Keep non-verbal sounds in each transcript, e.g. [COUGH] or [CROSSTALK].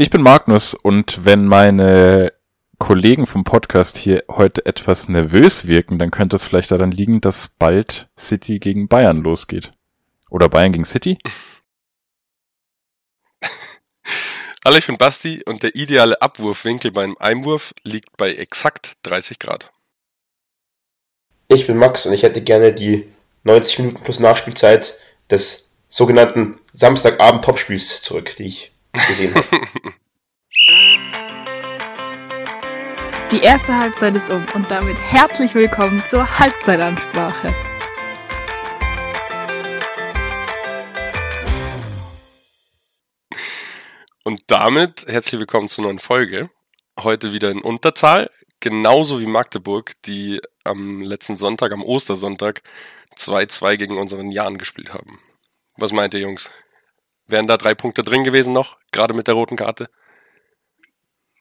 Ich bin Magnus und wenn meine Kollegen vom Podcast hier heute etwas nervös wirken, dann könnte es vielleicht daran liegen, dass bald City gegen Bayern losgeht. Oder Bayern gegen City? [LAUGHS] Hallo, ich bin Basti und der ideale Abwurfwinkel beim Einwurf liegt bei exakt 30 Grad. Ich bin Max und ich hätte gerne die 90 Minuten plus Nachspielzeit des sogenannten Samstagabend-Topspiels zurück, die ich gesehen habe. Die erste Halbzeit ist um und damit herzlich willkommen zur Halbzeitansprache. Und damit herzlich willkommen zur neuen Folge. Heute wieder in Unterzahl, genauso wie Magdeburg, die am letzten Sonntag, am Ostersonntag, 2-2 gegen unseren Jan gespielt haben. Was meint ihr, Jungs? Wären da drei Punkte drin gewesen noch, gerade mit der roten Karte?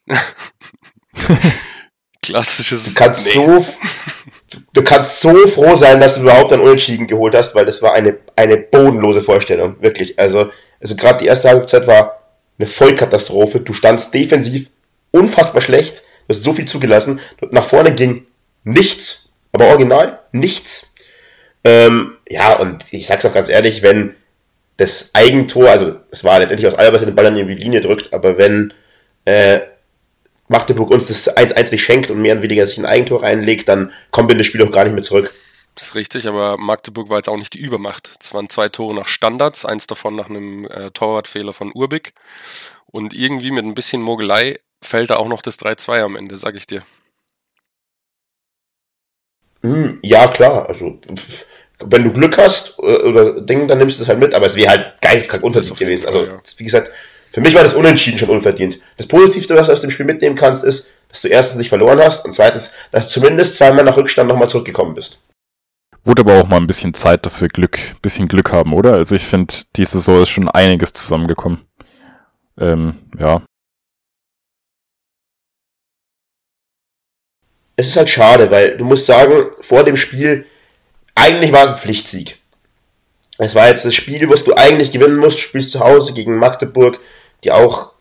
[LAUGHS] Klassisches. Du kannst, nee. so, du, kannst so froh sein, dass du überhaupt ein Unentschieden geholt hast, weil das war eine, eine bodenlose Vorstellung. Wirklich. Also, also gerade die erste Halbzeit war eine Vollkatastrophe. Du standst defensiv unfassbar schlecht. Du hast so viel zugelassen. Nach vorne ging nichts. Aber original nichts. Ähm, ja, und ich sag's auch ganz ehrlich, wenn das Eigentor, also es war letztendlich aus Albers den Ball an die Linie drückt, aber wenn äh, Magdeburg uns das 1-1 nicht schenkt und mehr oder weniger sich ein Eigentor reinlegt, dann kommen wir in das Spiel auch gar nicht mehr zurück. Das ist richtig, aber Magdeburg war jetzt auch nicht die Übermacht. Es waren zwei Tore nach Standards, eins davon nach einem äh, Torwartfehler von Urbik. Und irgendwie mit ein bisschen Mogelei fällt da auch noch das 3-2 am Ende, sag ich dir. Hm, ja, klar. Also, wenn du Glück hast äh, oder Ding, dann nimmst du es halt mit, aber es wäre halt geisteskrank unverdient gewesen. Fall, also, ja. wie gesagt, für mich war das Unentschieden schon unverdient. Das Positivste, was du aus dem Spiel mitnehmen kannst, ist, dass du erstens nicht verloren hast und zweitens, dass du zumindest zweimal nach Rückstand nochmal zurückgekommen bist. Wurde aber auch mal ein bisschen Zeit, dass wir Glück, bisschen Glück haben, oder? Also ich finde, die Saison ist schon einiges zusammengekommen. Ähm, ja. Es ist halt schade, weil du musst sagen, vor dem Spiel, eigentlich war es ein Pflichtsieg. Es war jetzt das Spiel, was du eigentlich gewinnen musst. Spielst zu Hause gegen Magdeburg, die auch,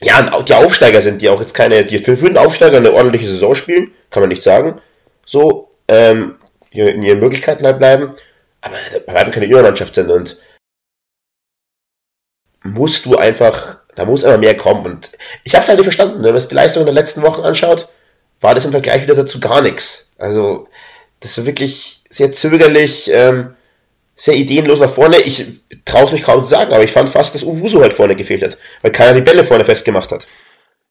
ja, die Aufsteiger sind, die auch jetzt keine, die für, den Aufsteiger eine ordentliche Saison spielen, kann man nicht sagen. So, ähm, in ihren Möglichkeiten halt bleiben, aber bleiben keine Übermannschaft sind und musst du einfach, da muss immer mehr kommen und ich habe es halt nicht verstanden, wenn man sich die Leistung der letzten Wochen anschaut, war das im Vergleich wieder dazu gar nichts. Also das war wirklich sehr zögerlich, ähm, sehr ideenlos nach vorne. Ich traue es mich kaum zu sagen, aber ich fand fast, dass Uwusu halt vorne gefehlt hat, weil keiner die Bälle vorne festgemacht hat.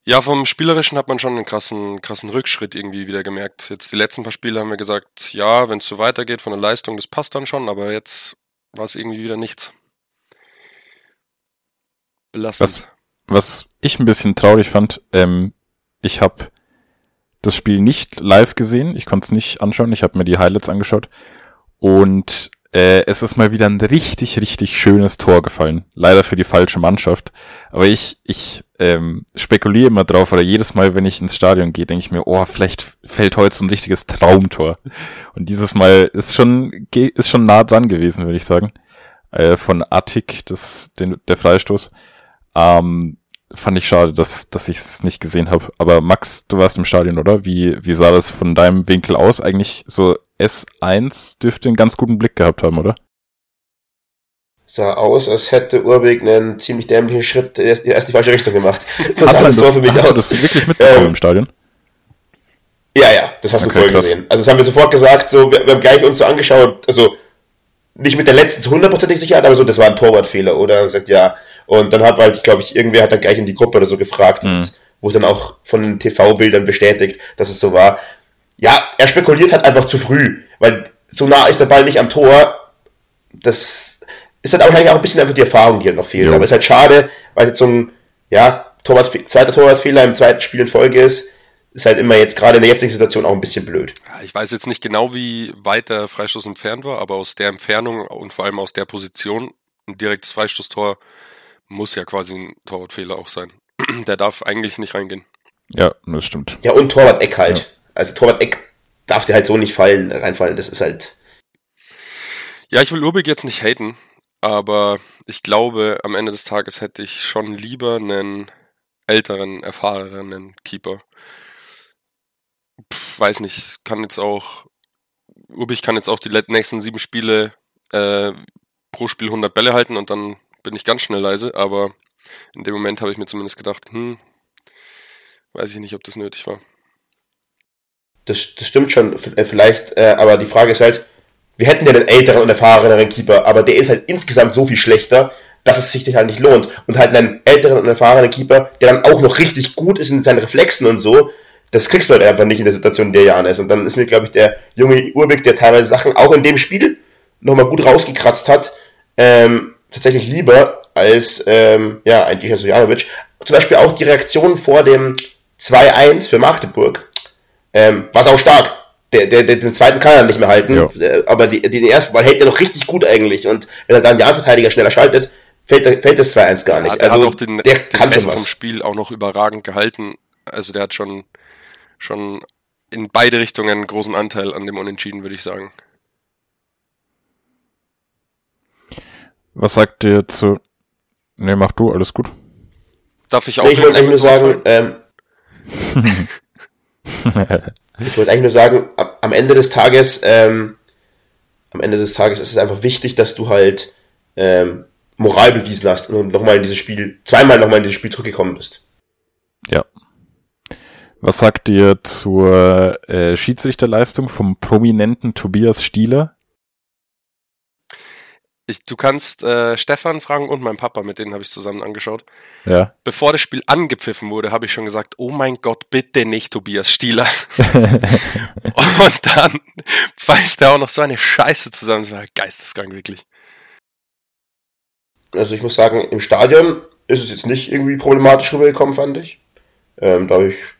Ja, vom Spielerischen hat man schon einen krassen, krassen Rückschritt irgendwie wieder gemerkt. Jetzt die letzten paar Spiele haben wir gesagt, ja, wenn es so weitergeht von der Leistung, das passt dann schon, aber jetzt war es irgendwie wieder nichts. Belastend. Was, was ich ein bisschen traurig fand, ähm, ich habe das Spiel nicht live gesehen, ich konnte es nicht anschauen, ich habe mir die Highlights angeschaut und äh, es ist mal wieder ein richtig, richtig schönes Tor gefallen. Leider für die falsche Mannschaft. Aber ich, ich ähm, spekuliere immer drauf, oder jedes Mal, wenn ich ins Stadion gehe, denke ich mir, oh, vielleicht fällt heute so ein richtiges Traumtor. Und dieses Mal ist schon, ist schon nah dran gewesen, würde ich sagen. Äh, von Attic, das, den, der Freistoß. Ähm, fand ich schade, dass, dass ich es nicht gesehen habe. Aber Max, du warst im Stadion, oder? Wie, wie sah das von deinem Winkel aus? Eigentlich so S1 dürfte einen ganz guten Blick gehabt haben, oder? Sah aus, als hätte Urbeck einen ziemlich dämlichen Schritt erst, erst die falsche Richtung gemacht. [LAUGHS] So sah das, das für mich hast aus. du das wirklich mitbekommen ähm, im Stadion? Ja, ja, das hast okay, du vorher gesehen. Also das haben wir sofort gesagt, so, wir, wir haben gleich uns so angeschaut, also nicht mit der letzten zu hundertprozentig Sicherheit, aber so, das war ein Torwartfehler, oder? Und gesagt, ja. Und dann hat halt, glaube ich, irgendwer hat dann gleich in die Gruppe oder so gefragt, mhm. und wurde dann auch von den TV-Bildern bestätigt, dass es so war ja, er spekuliert halt einfach zu früh, weil so nah ist der Ball nicht am Tor. Das ist halt auch eigentlich auch ein bisschen einfach die Erfahrung, die halt noch fehlt. Jo. Aber es ist halt schade, weil jetzt so ein, ja, Torwart, zweiter Torwartfehler im zweiten Spiel in Folge ist, ist halt immer jetzt gerade in der jetzigen Situation auch ein bisschen blöd. Ja, ich weiß jetzt nicht genau, wie weit der Freistoß entfernt war, aber aus der Entfernung und vor allem aus der Position ein direktes Freistoßtor muss ja quasi ein Torwartfehler auch sein. [CLEARS THROAT] der darf eigentlich nicht reingehen. Ja, das stimmt. Ja, und Torwart Eck halt. Ja. Also Torwart Eck darf dir halt so nicht fallen, reinfallen. Das ist halt. Ja, ich will Urbig jetzt nicht haten, aber ich glaube, am Ende des Tages hätte ich schon lieber einen älteren, erfahrenen Keeper. Pff, weiß nicht, kann jetzt auch, Ubich kann jetzt auch die nächsten sieben Spiele äh, pro Spiel 100 Bälle halten und dann bin ich ganz schnell leise, aber in dem Moment habe ich mir zumindest gedacht, hm, weiß ich nicht, ob das nötig war. Das, das stimmt schon, äh, vielleicht, äh, aber die Frage ist halt, wir hätten ja einen älteren und erfahreneren Keeper, aber der ist halt insgesamt so viel schlechter, dass es sich halt nicht lohnt. Und halt einen älteren und erfahrenen Keeper, der dann auch noch richtig gut ist in seinen Reflexen und so, das kriegst du halt einfach nicht in der Situation, in der Jan ist. Und dann ist mir, glaube ich, der junge Urbig, der teilweise Sachen auch in dem Spiel nochmal gut rausgekratzt hat, ähm, tatsächlich lieber als ähm, ja, ein Dicha Sojanovic. Zum Beispiel auch die Reaktion vor dem 2-1 für Magdeburg ähm, war auch stark. Der, der, der, den zweiten kann er nicht mehr halten, ja. Äh, aber die, den ersten Ball hält er noch richtig gut eigentlich. Und wenn er dann den Verteidiger schneller schaltet, fällt, fällt das 2-1 gar nicht. Ja, der also, hat auch den, der den kann Rest vom Spiel auch noch überragend gehalten. Also der hat schon, schon in beide Richtungen einen großen Anteil an dem Unentschieden, würde ich sagen. Was sagt ihr zu. Ne, mach du, alles gut. Darf ich auch. Nee, [LAUGHS] ich wollte eigentlich nur sagen, ähm, ich wollte eigentlich nur sagen, am Ende des Tages, ähm, am Ende des Tages ist es einfach wichtig, dass du halt ähm, Moral bewiesen hast und nochmal in dieses Spiel, zweimal nochmal in dieses Spiel zurückgekommen bist. Ja. Was sagt ihr zur äh, Schiedsrichterleistung vom prominenten Tobias Stieler? Ich, du kannst äh, Stefan fragen und meinen Papa, mit denen habe ich zusammen angeschaut. Ja. Bevor das Spiel angepfiffen wurde, habe ich schon gesagt, oh mein Gott, bitte nicht Tobias Stieler. [LAUGHS] und dann pfeift er auch noch so eine Scheiße zusammen. Das war geisteskrank, wirklich. Also ich muss sagen, im Stadion ist es jetzt nicht irgendwie problematisch rübergekommen, fand ich. Ähm, dadurch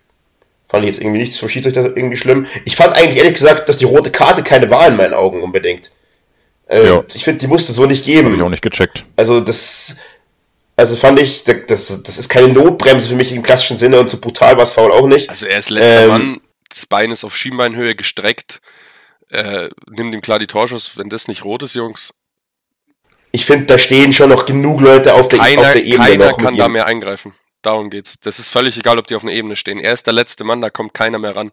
fand ich jetzt irgendwie nichts vom Schiedsrichter irgendwie schlimm. Ich fand eigentlich ehrlich gesagt, dass die rote Karte keine war in meinen Augen unbedingt. Äh, ja. Ich finde, die musste so nicht geben. Hab ich auch nicht gecheckt. Also das, also fand ich, das, das ist keine Notbremse für mich im klassischen Sinne und so brutal war es faul auch nicht. Also er ist letzter ähm, Mann, das Bein ist auf Schienbeinhöhe gestreckt, äh, nimmt ihm klar die Torschuss, wenn das nicht rot ist, Jungs. Ich finde, da stehen schon noch genug Leute auf der, keiner, auf der Ebene. Keiner kann da mehr eingreifen. Darum geht's. Das ist völlig egal, ob die auf einer Ebene stehen. Er ist der letzte Mann, da kommt keiner mehr ran.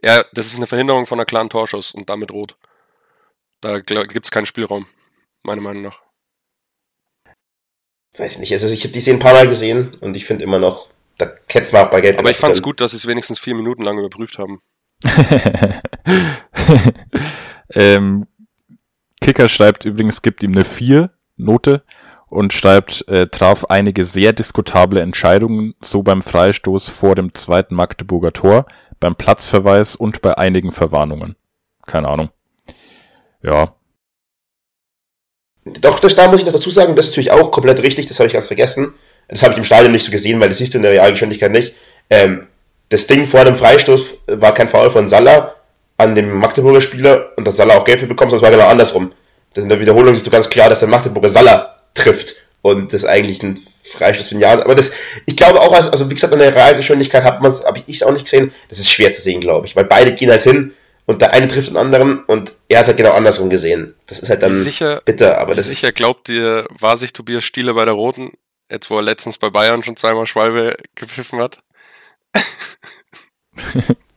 Er, das ist eine Verhinderung von einer klaren Torschuss und damit rot. Da gibt es keinen Spielraum, meiner Meinung nach. Weiß nicht, also ich habe die Szene ein paar Mal gesehen und ich finde immer noch, da ketzt man auch bei Geld. Aber ich fand es gut, dass sie es wenigstens vier Minuten lang überprüft haben. [LAUGHS] ähm, Kicker schreibt übrigens, gibt ihm eine 4 Note und schreibt, äh, traf einige sehr diskutable Entscheidungen, so beim Freistoß vor dem zweiten Magdeburger Tor, beim Platzverweis und bei einigen Verwarnungen. Keine Ahnung. Ja. Doch, das, da muss ich noch dazu sagen, das ist natürlich auch komplett richtig, das habe ich ganz vergessen. Das habe ich im Stadion nicht so gesehen, weil das siehst du in der Realgeschwindigkeit nicht. Ähm, das Ding vor dem Freistoß war kein Foul von Salah an dem Magdeburger Spieler und dass Salah auch Gelb bekommt, sondern es war genau andersrum. Das in der Wiederholung siehst du ganz klar, dass der Magdeburger Salah trifft und das eigentlich ein Freistoß für Jahr. Aber das, ich glaube auch, also wie gesagt, an der Realgeschwindigkeit hat man es, habe ich es auch nicht gesehen. Das ist schwer zu sehen, glaube ich, weil beide gehen halt hin und der eine trifft den anderen und er hat halt genau andersrum gesehen. Das ist halt dann sicher, bitter, aber das sicher glaubt ihr, war sich Tobias Stieler bei der Roten, jetzt wo er letztens bei Bayern schon zweimal Schwalbe gepfiffen hat? [LAUGHS]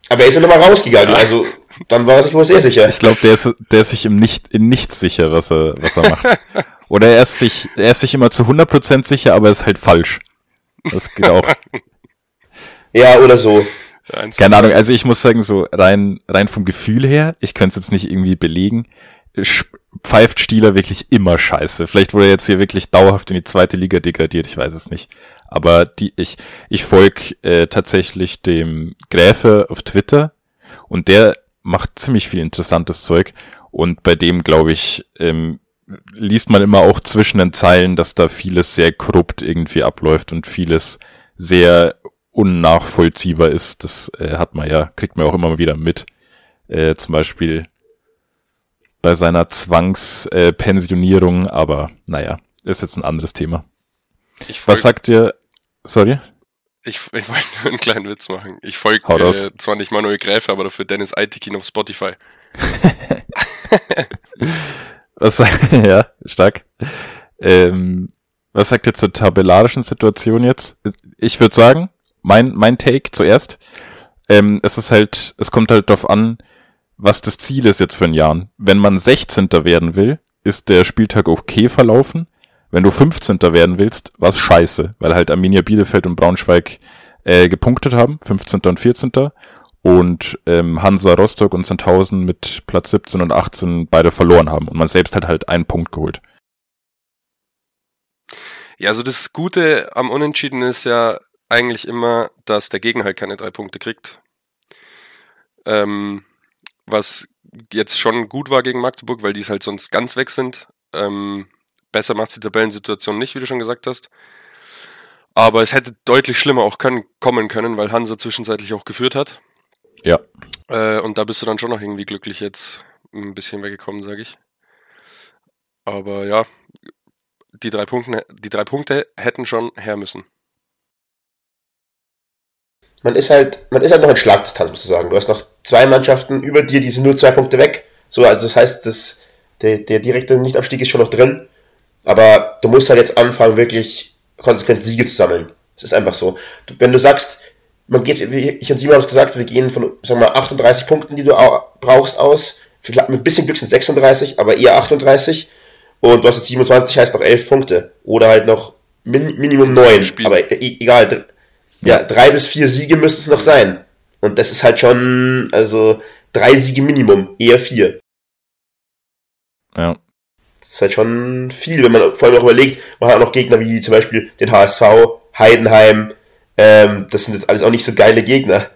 aber er ist ja nochmal rausgegangen, ja. also dann war er sich wohl sehr sicher. Ich glaube, der ist, der ist sich im nicht, in nichts sicher, was er, was er macht. [LAUGHS] Oder er ist sich, er ist sich immer zu 100% sicher, aber ist halt falsch. Das geht auch. [LAUGHS] ja, oder so. Keine Ahnung, also ich muss sagen, so rein, rein vom Gefühl her, ich könnte es jetzt nicht irgendwie belegen, pfeift Stieler wirklich immer scheiße. Vielleicht wurde er jetzt hier wirklich dauerhaft in die zweite Liga degradiert, ich weiß es nicht. Aber die, ich, ich folg äh, tatsächlich dem Gräfe auf Twitter und der macht ziemlich viel interessantes Zeug. Und bei dem, glaube ich, ähm, liest man immer auch zwischen den Zeilen, dass da vieles sehr korrupt irgendwie abläuft und vieles sehr unnachvollziehbar ist. Das äh, hat man ja, kriegt man auch immer wieder mit. Äh, zum Beispiel bei seiner Zwangspensionierung, äh, aber naja, ist jetzt ein anderes Thema. Was sagt ihr? Sorry? Ich, ich wollte nur einen kleinen Witz machen. Ich folge äh, zwar nicht Manuel Gräfe, aber dafür Dennis Eitekin auf Spotify. [LAUGHS] [LAUGHS] Was [LAUGHS] ja, stark. Ähm, was sagt ihr zur tabellarischen Situation jetzt? Ich würde sagen, mein, mein Take zuerst. Ähm, es ist halt, es kommt halt darauf an, was das Ziel ist jetzt für ein Jahr. Wenn man 16. werden will, ist der Spieltag okay verlaufen. Wenn du 15. werden willst, war's scheiße, weil halt Arminia Bielefeld und Braunschweig äh, gepunktet haben, 15. und 14. Und ähm, Hansa Rostock und Sandhausen mit Platz 17 und 18 beide verloren haben. Und man selbst hat halt einen Punkt geholt. Ja, also das Gute am Unentschieden ist ja eigentlich immer, dass der Gegner halt keine drei Punkte kriegt. Ähm, was jetzt schon gut war gegen Magdeburg, weil die es halt sonst ganz weg sind. Ähm, besser macht die Tabellensituation nicht, wie du schon gesagt hast. Aber es hätte deutlich schlimmer auch können, kommen können, weil Hansa zwischenzeitlich auch geführt hat. Ja. Äh, und da bist du dann schon noch irgendwie glücklich jetzt ein bisschen weggekommen, sage ich. Aber ja, die drei, Punkte, die drei Punkte hätten schon her müssen. Man ist halt, man ist halt noch in Schlagdistanz, musst du sagen. Du hast noch zwei Mannschaften über dir, die sind nur zwei Punkte weg. So, also das heißt, das, der, der direkte Nichtabstieg ist schon noch drin. Aber du musst halt jetzt anfangen, wirklich konsequent Siege zu sammeln. Es ist einfach so. Du, wenn du sagst, man geht, ich und Simon haben es gesagt, wir gehen von, sagen wir mal, 38 Punkten, die du brauchst, aus. Vielleicht mit ein bisschen Glück sind 36, aber eher 38 und du hast jetzt 27, heißt noch 11 Punkte. Oder halt noch min Minimum 9. Aber e egal, ja, drei bis vier Siege müsste es noch sein. Und das ist halt schon, also drei Siege Minimum, eher vier. Ja. Das ist halt schon viel, wenn man vor allem auch überlegt, man hat auch noch Gegner wie zum Beispiel den HSV, Heidenheim. Ähm, das sind jetzt alles auch nicht so geile Gegner.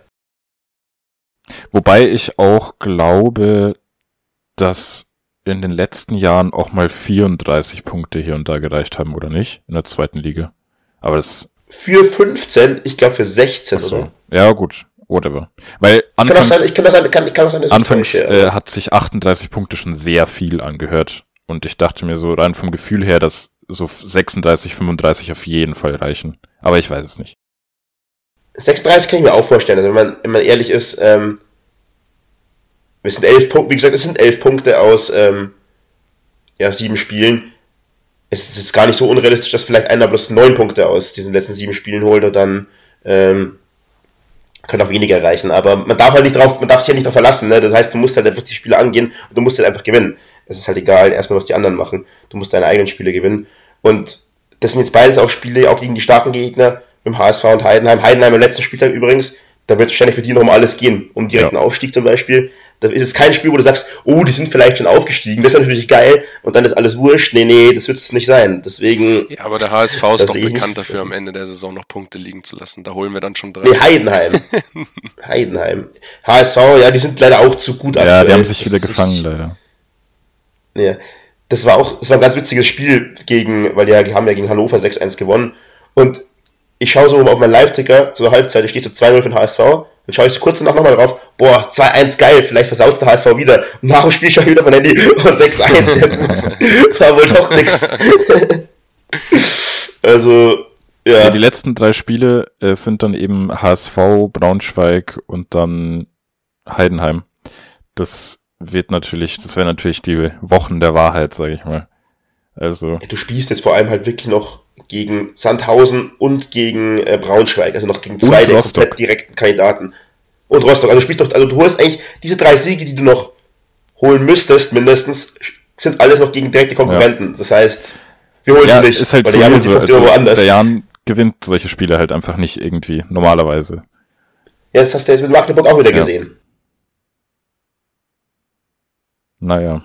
Wobei ich auch glaube, dass in den letzten Jahren auch mal 34 Punkte hier und da gereicht haben, oder nicht? In der zweiten Liga. Aber das. Für 15, ich glaube für 16, so. oder? Ja, gut. Whatever. Weil anfangs, kann auch sein, ich kann auch sein, kann, kann auch sein, dass anfangs äh, hat sich 38 Punkte schon sehr viel angehört. Und ich dachte mir so rein vom Gefühl her, dass so 36, 35 auf jeden Fall reichen. Aber ich weiß es nicht. 36 kann ich mir auch vorstellen. Also wenn man, wenn man ehrlich ist, ähm, es sind elf Punkte, wie gesagt, es sind elf Punkte aus ähm, ja, sieben Spielen. Es ist jetzt gar nicht so unrealistisch, dass vielleicht einer bloß neun Punkte aus diesen letzten sieben Spielen holt und dann ähm, kann auch weniger erreichen. Aber man darf halt nicht drauf, man darf sich ja nicht darauf verlassen. Ne? Das heißt, du musst halt einfach die Spiele angehen und du musst halt einfach gewinnen. Es ist halt egal, erstmal was die anderen machen. Du musst deine eigenen Spiele gewinnen. Und das sind jetzt beides auch Spiele, auch gegen die starken Gegner, mit dem HSV und Heidenheim. Heidenheim im letzten Spieltag übrigens, da wird es wahrscheinlich für die noch um alles gehen, um direkten ja. Aufstieg zum Beispiel. Da ist es kein Spiel, wo du sagst, oh, die sind vielleicht schon aufgestiegen, das ist natürlich geil und dann ist alles wurscht. Nee, nee, das wird es nicht sein. Deswegen. Ja, aber der HSV ist doch bekannt dafür, am Ende der Saison noch Punkte liegen zu lassen. Da holen wir dann schon drei. Nee, Heidenheim. [LAUGHS] Heidenheim. HSV, ja, die sind leider auch zu gut ja, aktuell. Ja, die haben sich das wieder gefangen, ich, leider. Ja. Das war auch, das war ein ganz witziges Spiel gegen, weil die haben ja gegen Hannover 6-1 gewonnen. Und ich schaue so auf meinen Live-Ticker zur Halbzeit, da steht so 2-0 für den HSV. Dann schaue ich kurz danach nochmal drauf, boah, 2-1 geil, vielleicht versaut der HSV wieder. Und nach dem Spiel schaue ich wieder mein Handy, [LAUGHS] oh, 6-1, sehr gut. [LAUGHS] War wohl doch nix. [LAUGHS] also, ja. ja. Die letzten drei Spiele äh, sind dann eben HSV, Braunschweig und dann Heidenheim. Das wird natürlich, das wäre natürlich die Wochen der Wahrheit, sage ich mal. Also. Ja, du spielst jetzt vor allem halt wirklich noch gegen Sandhausen und gegen äh, Braunschweig, also noch gegen zwei der komplett direkten Kandidaten. Und Rostock. Also du spielst doch, also du holst eigentlich diese drei Siege, die du noch holen müsstest, mindestens, sind alles noch gegen direkte Konkurrenten. Ja. Das heißt, wir holen ja, sie nicht. Ist halt weil der Jan so, also woanders. Der Jan gewinnt solche Spiele halt einfach nicht irgendwie, normalerweise. Ja, das hast du jetzt mit Magdeburg auch wieder ja. gesehen. Naja.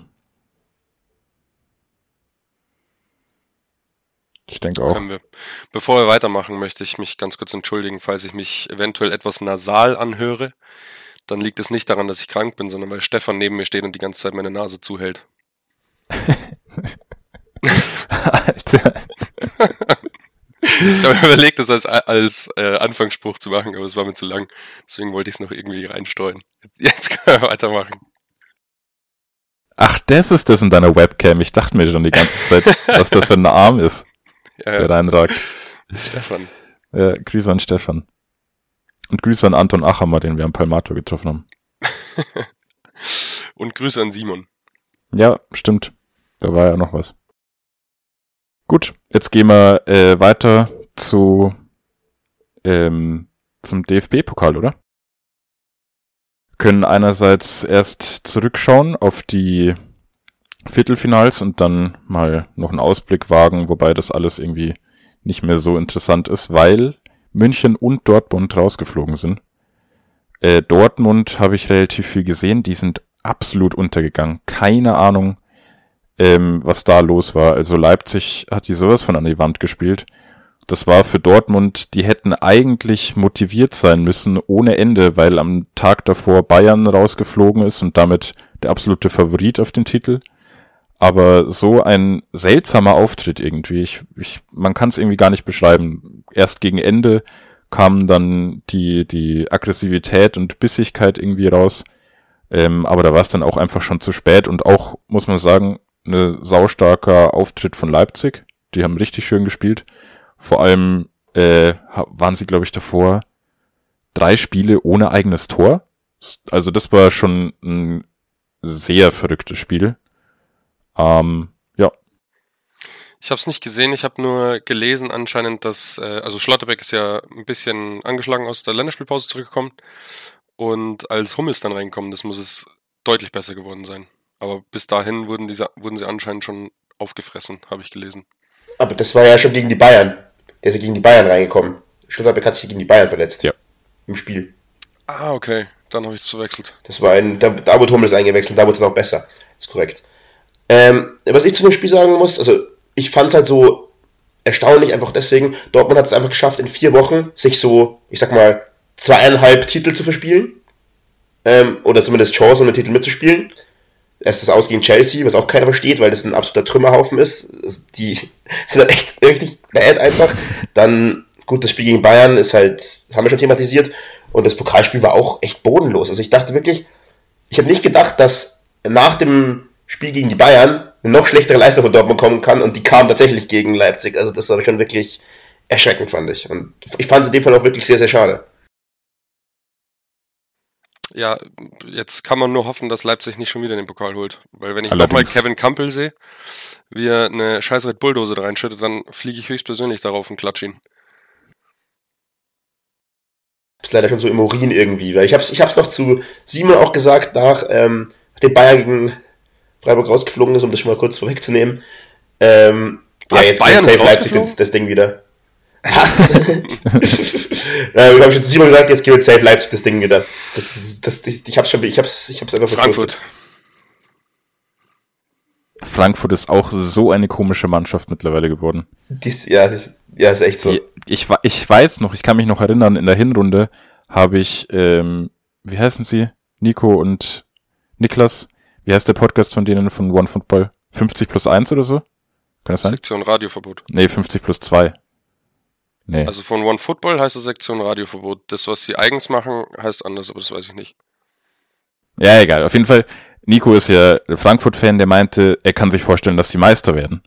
Ich denke auch. Wir. Bevor wir weitermachen, möchte ich mich ganz kurz entschuldigen, falls ich mich eventuell etwas nasal anhöre. Dann liegt es nicht daran, dass ich krank bin, sondern weil Stefan neben mir steht und die ganze Zeit meine Nase zuhält. Alter. [LAUGHS] ich habe mir überlegt, das als, als äh, Anfangsspruch zu machen, aber es war mir zu lang. Deswegen wollte ich es noch irgendwie reinsteuern. Jetzt können wir weitermachen. Ach, das ist das in deiner Webcam. Ich dachte mir schon die ganze Zeit, was das für ein Arm ist ja, der reinragt. [LAUGHS] Stefan. Ja, Grüße an Stefan. Und Grüße an Anton Achammer, den wir am Palmato getroffen haben. [LAUGHS] Und Grüße an Simon. Ja, stimmt. Da war ja noch was. Gut, jetzt gehen wir äh, weiter zu ähm, zum DFB-Pokal, oder? Können einerseits erst zurückschauen auf die Viertelfinals und dann mal noch einen Ausblick wagen, wobei das alles irgendwie nicht mehr so interessant ist, weil München und Dortmund rausgeflogen sind. Äh, Dortmund habe ich relativ viel gesehen, die sind absolut untergegangen. Keine Ahnung, ähm, was da los war. Also Leipzig hat die sowas von an die Wand gespielt. Das war für Dortmund, die hätten eigentlich motiviert sein müssen ohne Ende, weil am Tag davor Bayern rausgeflogen ist und damit der absolute Favorit auf den Titel. Aber so ein seltsamer Auftritt irgendwie. Ich, ich, man kann es irgendwie gar nicht beschreiben. Erst gegen Ende kam dann die, die Aggressivität und Bissigkeit irgendwie raus. Ähm, aber da war es dann auch einfach schon zu spät und auch, muss man sagen, eine saustarker Auftritt von Leipzig. Die haben richtig schön gespielt. Vor allem äh, waren sie, glaube ich, davor drei Spiele ohne eigenes Tor. Also das war schon ein sehr verrücktes Spiel. Ähm, ja. Ich habe es nicht gesehen, ich habe nur gelesen anscheinend, dass, äh, also Schlotterbeck ist ja ein bisschen angeschlagen aus der Länderspielpause zurückgekommen und als Hummels dann reinkommen, das muss es deutlich besser geworden sein. Aber bis dahin wurden, diese, wurden sie anscheinend schon aufgefressen, habe ich gelesen. Aber das war ja schon gegen die Bayern. Der ist ja gegen die Bayern reingekommen. Schlotterbeck hat sich gegen die Bayern verletzt. Ja. Im Spiel. Ah, okay. Dann habe ich es verwechselt. Das war ein, da, da wurde Hummels eingewechselt, da wurde es noch besser. Das ist korrekt. Ähm, was ich zu dem Spiel sagen muss, also ich fand es halt so erstaunlich, einfach deswegen, Dortmund hat es einfach geschafft, in vier Wochen sich so, ich sag mal, zweieinhalb Titel zu verspielen. Ähm, oder zumindest Chance, um den Titel mitzuspielen. Erst das Aus gegen Chelsea, was auch keiner versteht, weil das ein absoluter Trümmerhaufen ist. Die [LAUGHS] sind halt echt richtig bad einfach. Dann, gut, das Spiel gegen Bayern ist halt, haben wir schon thematisiert. Und das Pokalspiel war auch echt bodenlos. Also ich dachte wirklich, ich habe nicht gedacht, dass nach dem Spiel gegen die Bayern eine noch schlechtere Leistung von Dortmund kommen kann und die kam tatsächlich gegen Leipzig. Also das war schon wirklich erschreckend, fand ich. Und ich fand es in dem Fall auch wirklich sehr, sehr schade. Ja, jetzt kann man nur hoffen, dass Leipzig nicht schon wieder den Pokal holt. Weil wenn ich nochmal Kevin Campbell sehe, wie er eine scheiß Red Bulldose da reinschüttet, dann fliege ich höchstpersönlich darauf und klatsche ihn. ist leider schon so im Urin irgendwie, weil ich hab's, ich hab's noch zu Simon auch gesagt, nach ähm, dem Bayern gegen Freiburg rausgeflogen ist, um das schon mal kurz vorwegzunehmen. Ähm, ja, jetzt Bayern safe Leipzig das, das Ding wieder. Was? [LAUGHS] ja, ich habe schon zu Simon gesagt, jetzt gewinnt safe Leipzig das Ding wieder. Das, das, das, ich hab's schon, ich hab's, ich hab's einfach Frankfurt. Frankfurt ist auch so eine komische Mannschaft mittlerweile geworden. Dies, ja, das, ja, ist echt so. Ich, ich, ich weiß noch, ich kann mich noch erinnern, in der Hinrunde habe ich, ähm, wie heißen sie? Nico und Niklas wie heißt der Podcast von denen von One Football? 50 plus 1 oder so? Kann das sein? Sektion Radioverbot. Nee, 50 plus 2. Nee. Also von One Football heißt es Sektion Radioverbot. Das, was sie eigens machen, heißt anders, aber das weiß ich nicht. Ja, egal. Auf jeden Fall, Nico ist ja Frankfurt-Fan, der meinte, er kann sich vorstellen, dass die Meister werden.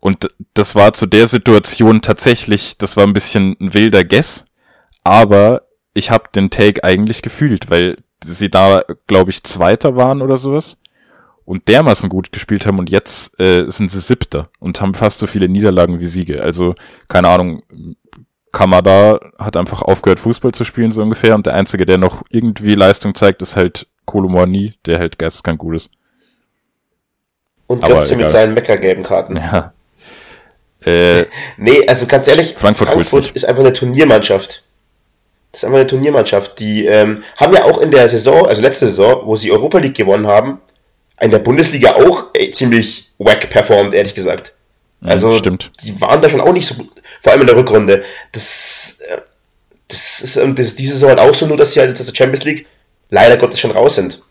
Und das war zu der Situation tatsächlich, das war ein bisschen ein wilder Guess, aber ich habe den Take eigentlich gefühlt, weil sie da, glaube ich, Zweiter waren oder sowas und dermaßen gut gespielt haben und jetzt äh, sind sie Siebter und haben fast so viele Niederlagen wie Siege. Also, keine Ahnung, Kamada hat einfach aufgehört, Fußball zu spielen, so ungefähr, und der Einzige, der noch irgendwie Leistung zeigt, ist halt Kolomani, der halt geisteskrank gut ist. Und Götze mit seinen meckergelben Karten. Ja. Äh, [LAUGHS] nee, also ganz ehrlich, Frankfurt, Frankfurt ist einfach eine Turniermannschaft. Das ist einfach eine Turniermannschaft. Die ähm, haben ja auch in der Saison, also letzte Saison, wo sie Europa League gewonnen haben, in der Bundesliga auch ey, ziemlich wack performt, ehrlich gesagt. Also, stimmt. die waren da schon auch nicht so gut, vor allem in der Rückrunde. Das, äh, das ist das ist diese Saison halt auch so, nur dass sie halt aus der Champions League leider Gottes schon raus sind.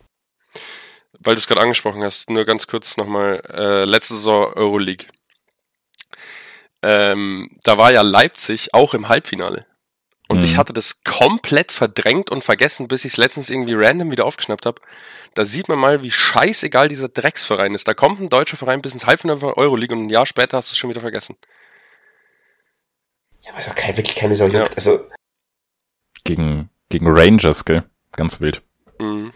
Weil du es gerade angesprochen hast, nur ganz kurz nochmal, äh, letzte Saison Euroleague. Ähm, da war ja Leipzig auch im Halbfinale. Und mhm. ich hatte das komplett verdrängt und vergessen, bis ich es letztens irgendwie random wieder aufgeschnappt habe. Da sieht man mal, wie scheißegal dieser Drecksverein ist. Da kommt ein deutscher Verein bis ins Halbfinale der Euroleague und ein Jahr später hast du es schon wieder vergessen. Ja, aber es ist auch kein, wirklich keine Sau ja. Also gegen, gegen Rangers, gell? Ganz wild. Mhm.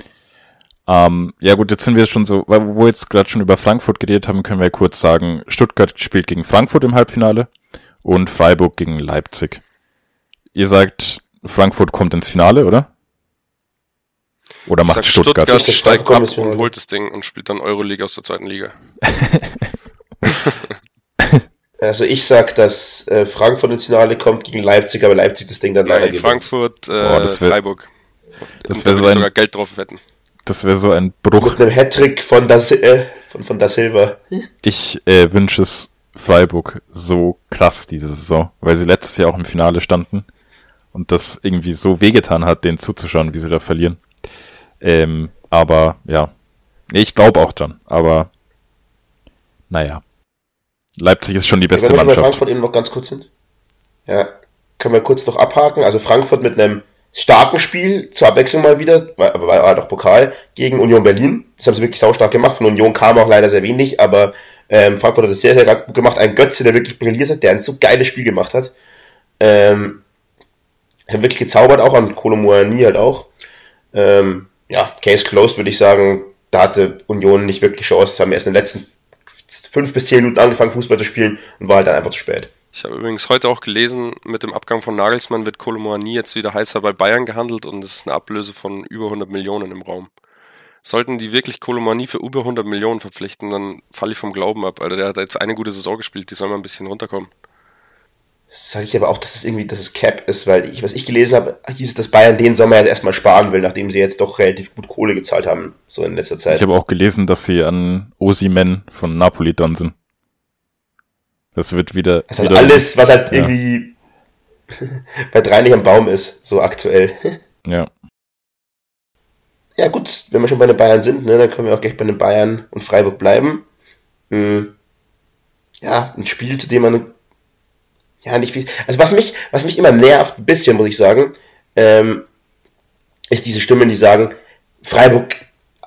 Ähm, ja gut, jetzt sind wir schon so, weil wo wir jetzt gerade schon über Frankfurt geredet haben, können wir kurz sagen, Stuttgart spielt gegen Frankfurt im Halbfinale und Freiburg gegen Leipzig. Ihr sagt, Frankfurt kommt ins Finale, oder? Oder Ich macht sag, Stuttgart? Stuttgart, Stuttgart steigt ab und holt das Ding und spielt dann Euroleague aus der zweiten Liga. [LAUGHS] Also ich sag, dass äh, Frankfurt ins Finale kommt gegen Leipzig, aber Leipzig das Ding dann leider gewinnt. Frankfurt, äh, Boah, das wär- Freiburg. Das wäre so ich sogar ein, Geld drauf wetten. das wäre so ein Bruch. Mit einem Hattrick von da, Si- äh, von, von da Silva. Ich äh, wünsche es Freiburg so krass diese Saison, weil sie letztes Jahr auch im Finale standen und das irgendwie so wehgetan hat, denen zuzuschauen, wie sie da verlieren. Ähm, aber ja, ich glaube auch dran. Aber naja, Leipzig ist schon die beste Wenn wir schon bei Mannschaft. Frankfurt eben noch ganz kurz sind. Ja, können wir kurz noch abhaken. Also Frankfurt mit einem starken Spiel, zur Abwechslung mal wieder, aber war halt auch Pokal, gegen Union Berlin. Das haben sie wirklich saustark gemacht. Von Union kam auch leider sehr wenig, aber ähm, Frankfurt hat das sehr, sehr gut gemacht. Ein Götze, der wirklich brilliert hat, der ein so geiles Spiel gemacht hat. Ähm, hat wirklich gezaubert, auch an Kolomoani halt auch. Ähm, ja, Case closed, würde ich sagen. Da hatte Union nicht wirklich Chance. Haben erst in den letzten fünf bis zehn Minuten angefangen, Fußball zu spielen und war halt dann einfach zu spät. Ich habe übrigens heute auch gelesen, mit dem Abgang von Nagelsmann wird Kolomoani jetzt wieder heißer bei Bayern gehandelt und es ist eine Ablöse von über 100 Millionen im Raum. Sollten die wirklich Kolomoani für über 100 Millionen verpflichten, dann falle ich vom Glauben ab, Alter. Der hat jetzt eine gute Saison gespielt, die soll mal ein bisschen runterkommen. Sage ich aber auch, dass es irgendwie, dass es Cap ist, weil ich, was ich gelesen habe, hieß es, dass Bayern den Sommer jetzt erstmal sparen will, nachdem sie jetzt doch relativ gut Kohle gezahlt haben, so in letzter Zeit. Ich habe auch gelesen, dass sie an Osimen von Napoli dran sind. Das wird wieder. Das ist halt alles, was halt Ja. irgendwie [LAUGHS] bei drei nicht am Baum ist, so aktuell. [LAUGHS] Ja. Ja gut, wenn wir schon bei den Bayern sind, ne, dann können wir auch gleich bei den Bayern und Freiburg bleiben. Hm. Ja, ein Spiel, zu dem man ja nicht viel. Also was mich, was mich immer nervt, ein bisschen, muss ich sagen, ähm, ist diese Stimmen, die sagen, Freiburg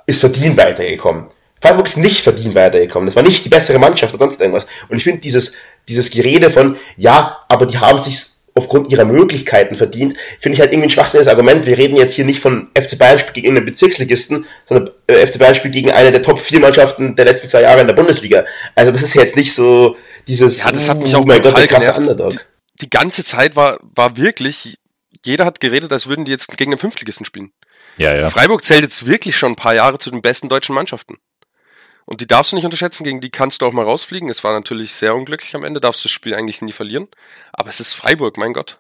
ist verdient weitergekommen. Freiburg ist nicht verdient weitergekommen. Das war nicht die bessere Mannschaft oder sonst irgendwas. Und ich finde dieses, dieses Gerede von, ja, aber die haben sich aufgrund ihrer Möglichkeiten verdient, finde ich halt irgendwie ein schwachsinniges Argument. Wir reden jetzt hier nicht von FC Bayern spielt gegen irgendeinen Bezirksligisten, sondern äh, FC Bayern spielt gegen eine der Top 4 Mannschaften der letzten zwei Jahre in der Bundesliga. Also das ist jetzt nicht so dieses, Ja, das hat mich auch mein Gott, der krasse. Underdog. Die ganze Zeit war, war wirklich, jeder hat geredet, als würden die jetzt gegen den Fünftligisten spielen. Ja, ja. Freiburg zählt jetzt wirklich schon ein paar Jahre zu den besten deutschen Mannschaften. Und die darfst du nicht unterschätzen, gegen die kannst du auch mal rausfliegen. Es war natürlich sehr unglücklich am Ende, darfst du das Spiel eigentlich nie verlieren. Aber es ist Freiburg, mein Gott.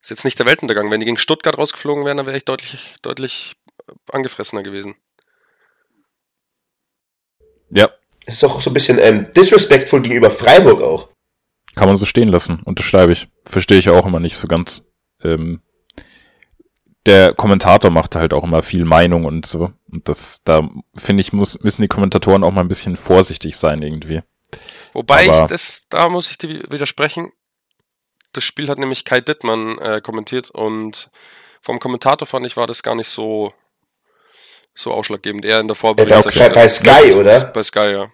Ist jetzt nicht der Weltuntergang. Wenn die gegen Stuttgart rausgeflogen wären, dann wäre ich deutlich, deutlich angefressener gewesen. Ja, Es ist auch so ein bisschen ähm, disrespectful gegenüber Freiburg auch. kann man so stehen lassen. Unterschreibe ich. Verstehe ich auch immer nicht so ganz. Ähm, der Kommentator macht halt auch immer viel Meinung und so. Und das, da finde ich, muss, müssen die Kommentatoren auch mal ein bisschen vorsichtig sein irgendwie. Wobei Aber- ich das, da muss ich dir widersprechen. Das Spiel hat nämlich Kai Dittmann äh, kommentiert und vom Kommentator fand ich, war das gar nicht so, so ausschlaggebend. Eher in der Bei, Vorberichterstattung. bei, bei Sky, oder? Bei Sky, ja.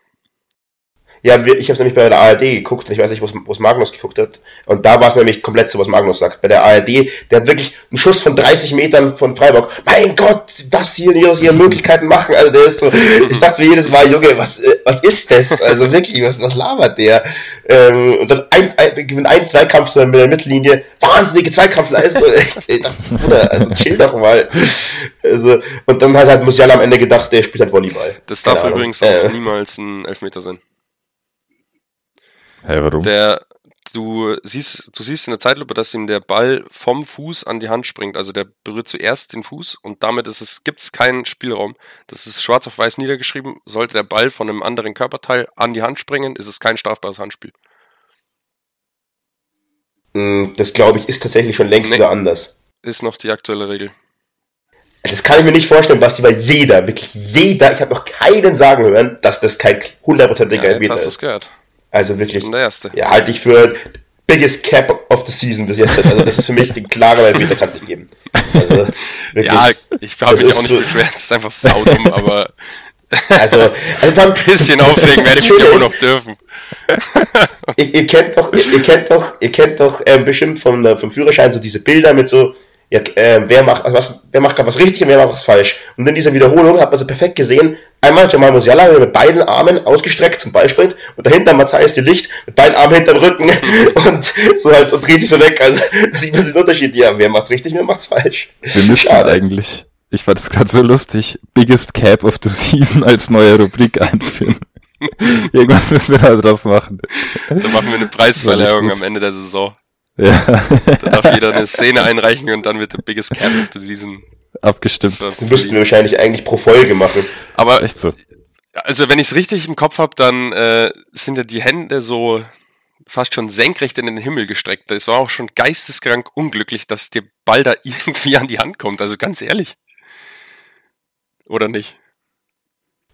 Ja, wir, ich habe es nämlich bei der ARD geguckt. Ich weiß nicht, wo es Magnus geguckt hat. Und da war es nämlich komplett so, was Magnus sagt. Bei der ARD, der hat wirklich einen Schuss von 30 Metern von Freiburg. Mein Gott, was die hier aus ihren Möglichkeiten machen. Also der ist so, ich dachte mir jedes Mal, Junge, was, äh, was ist das? Also wirklich, was, was labert der? Ähm, und dann ein, ein, gewinnt ein Zweikampf mit der Mittellinie. Wahnsinnige Zweikampfleistung. [LAUGHS] Echt, ich dachte, Bruder, also chill doch mal. Also, und dann hat halt Musiala am Ende gedacht, der spielt halt Volleyball. Das darf übrigens auch Äh. niemals ein Elfmeter sein. Hä, warum? Der, du siehst, du siehst in der Zeitlupe, dass ihm der Ball vom Fuß an die Hand springt. Also der berührt zuerst den Fuß und damit ist es, gibt es keinen Spielraum. Das ist schwarz auf weiß niedergeschrieben. Sollte der Ball von einem anderen Körperteil an die Hand springen, ist es kein strafbares Handspiel. Mm, Das glaube ich ist tatsächlich schon längst Nee. wieder anders. Ist noch die aktuelle Regel. Das kann ich mir nicht vorstellen, Basti, weil jeder, wirklich jeder, ich habe noch keinen sagen hören, dass das kein hundertprozentiger Ja, Elfmeter hast du es ist. gehört. Also Ich wirklich, ja, halte ich für biggest cap of the season bis jetzt. Also das ist für mich den klaren Elfmeter, kann es nicht geben. Also wirklich, Ja, ich habe mich auch nicht so- beschwert. Das ist einfach saudumm, [LAUGHS] aber also, also allem- ein [LAUGHS] bisschen aufregen werde ich mich auch noch dürfen. ihr, ihr kennt doch, ihr, ihr kennt doch, ihr kennt doch ähm, bestimmt vom, äh, vom Führerschein so diese Bilder mit so ja, äh, wer macht also was, wer macht gerade was richtig und wer macht was falsch. Und in dieser Wiederholung hat man so perfekt gesehen, einmal Jamal Musiala mit beiden Armen ausgestreckt zum Beispiel und dahinter Matthias de Licht mit beiden Armen hinterm Rücken [LAUGHS] und so halt und dreht sich so weg. Also da sieht man den Unterschied. Ja, wer macht's richtig, wer macht's falsch. Wir müssen Schade. eigentlich, ich fand das gerade so lustig, Biggest Cap of the Season als neue Rubrik einführen. [LAUGHS] Irgendwas müssen wir da draus machen. Dann machen wir eine Preisverleihung am Ende der Saison. Ja, Da darf jeder eine Szene einreichen und dann wird der Biggest Cap of the Season. abgestimmt. Das müssten wir wahrscheinlich eigentlich pro Folge machen. Aber Echt so. also wenn ich es richtig im Kopf habe, dann äh, sind ja die Hände so fast schon senkrecht in den Himmel gestreckt. Es war auch schon geisteskrank unglücklich, dass der Ball da irgendwie an die Hand kommt. Also ganz ehrlich. Oder nicht?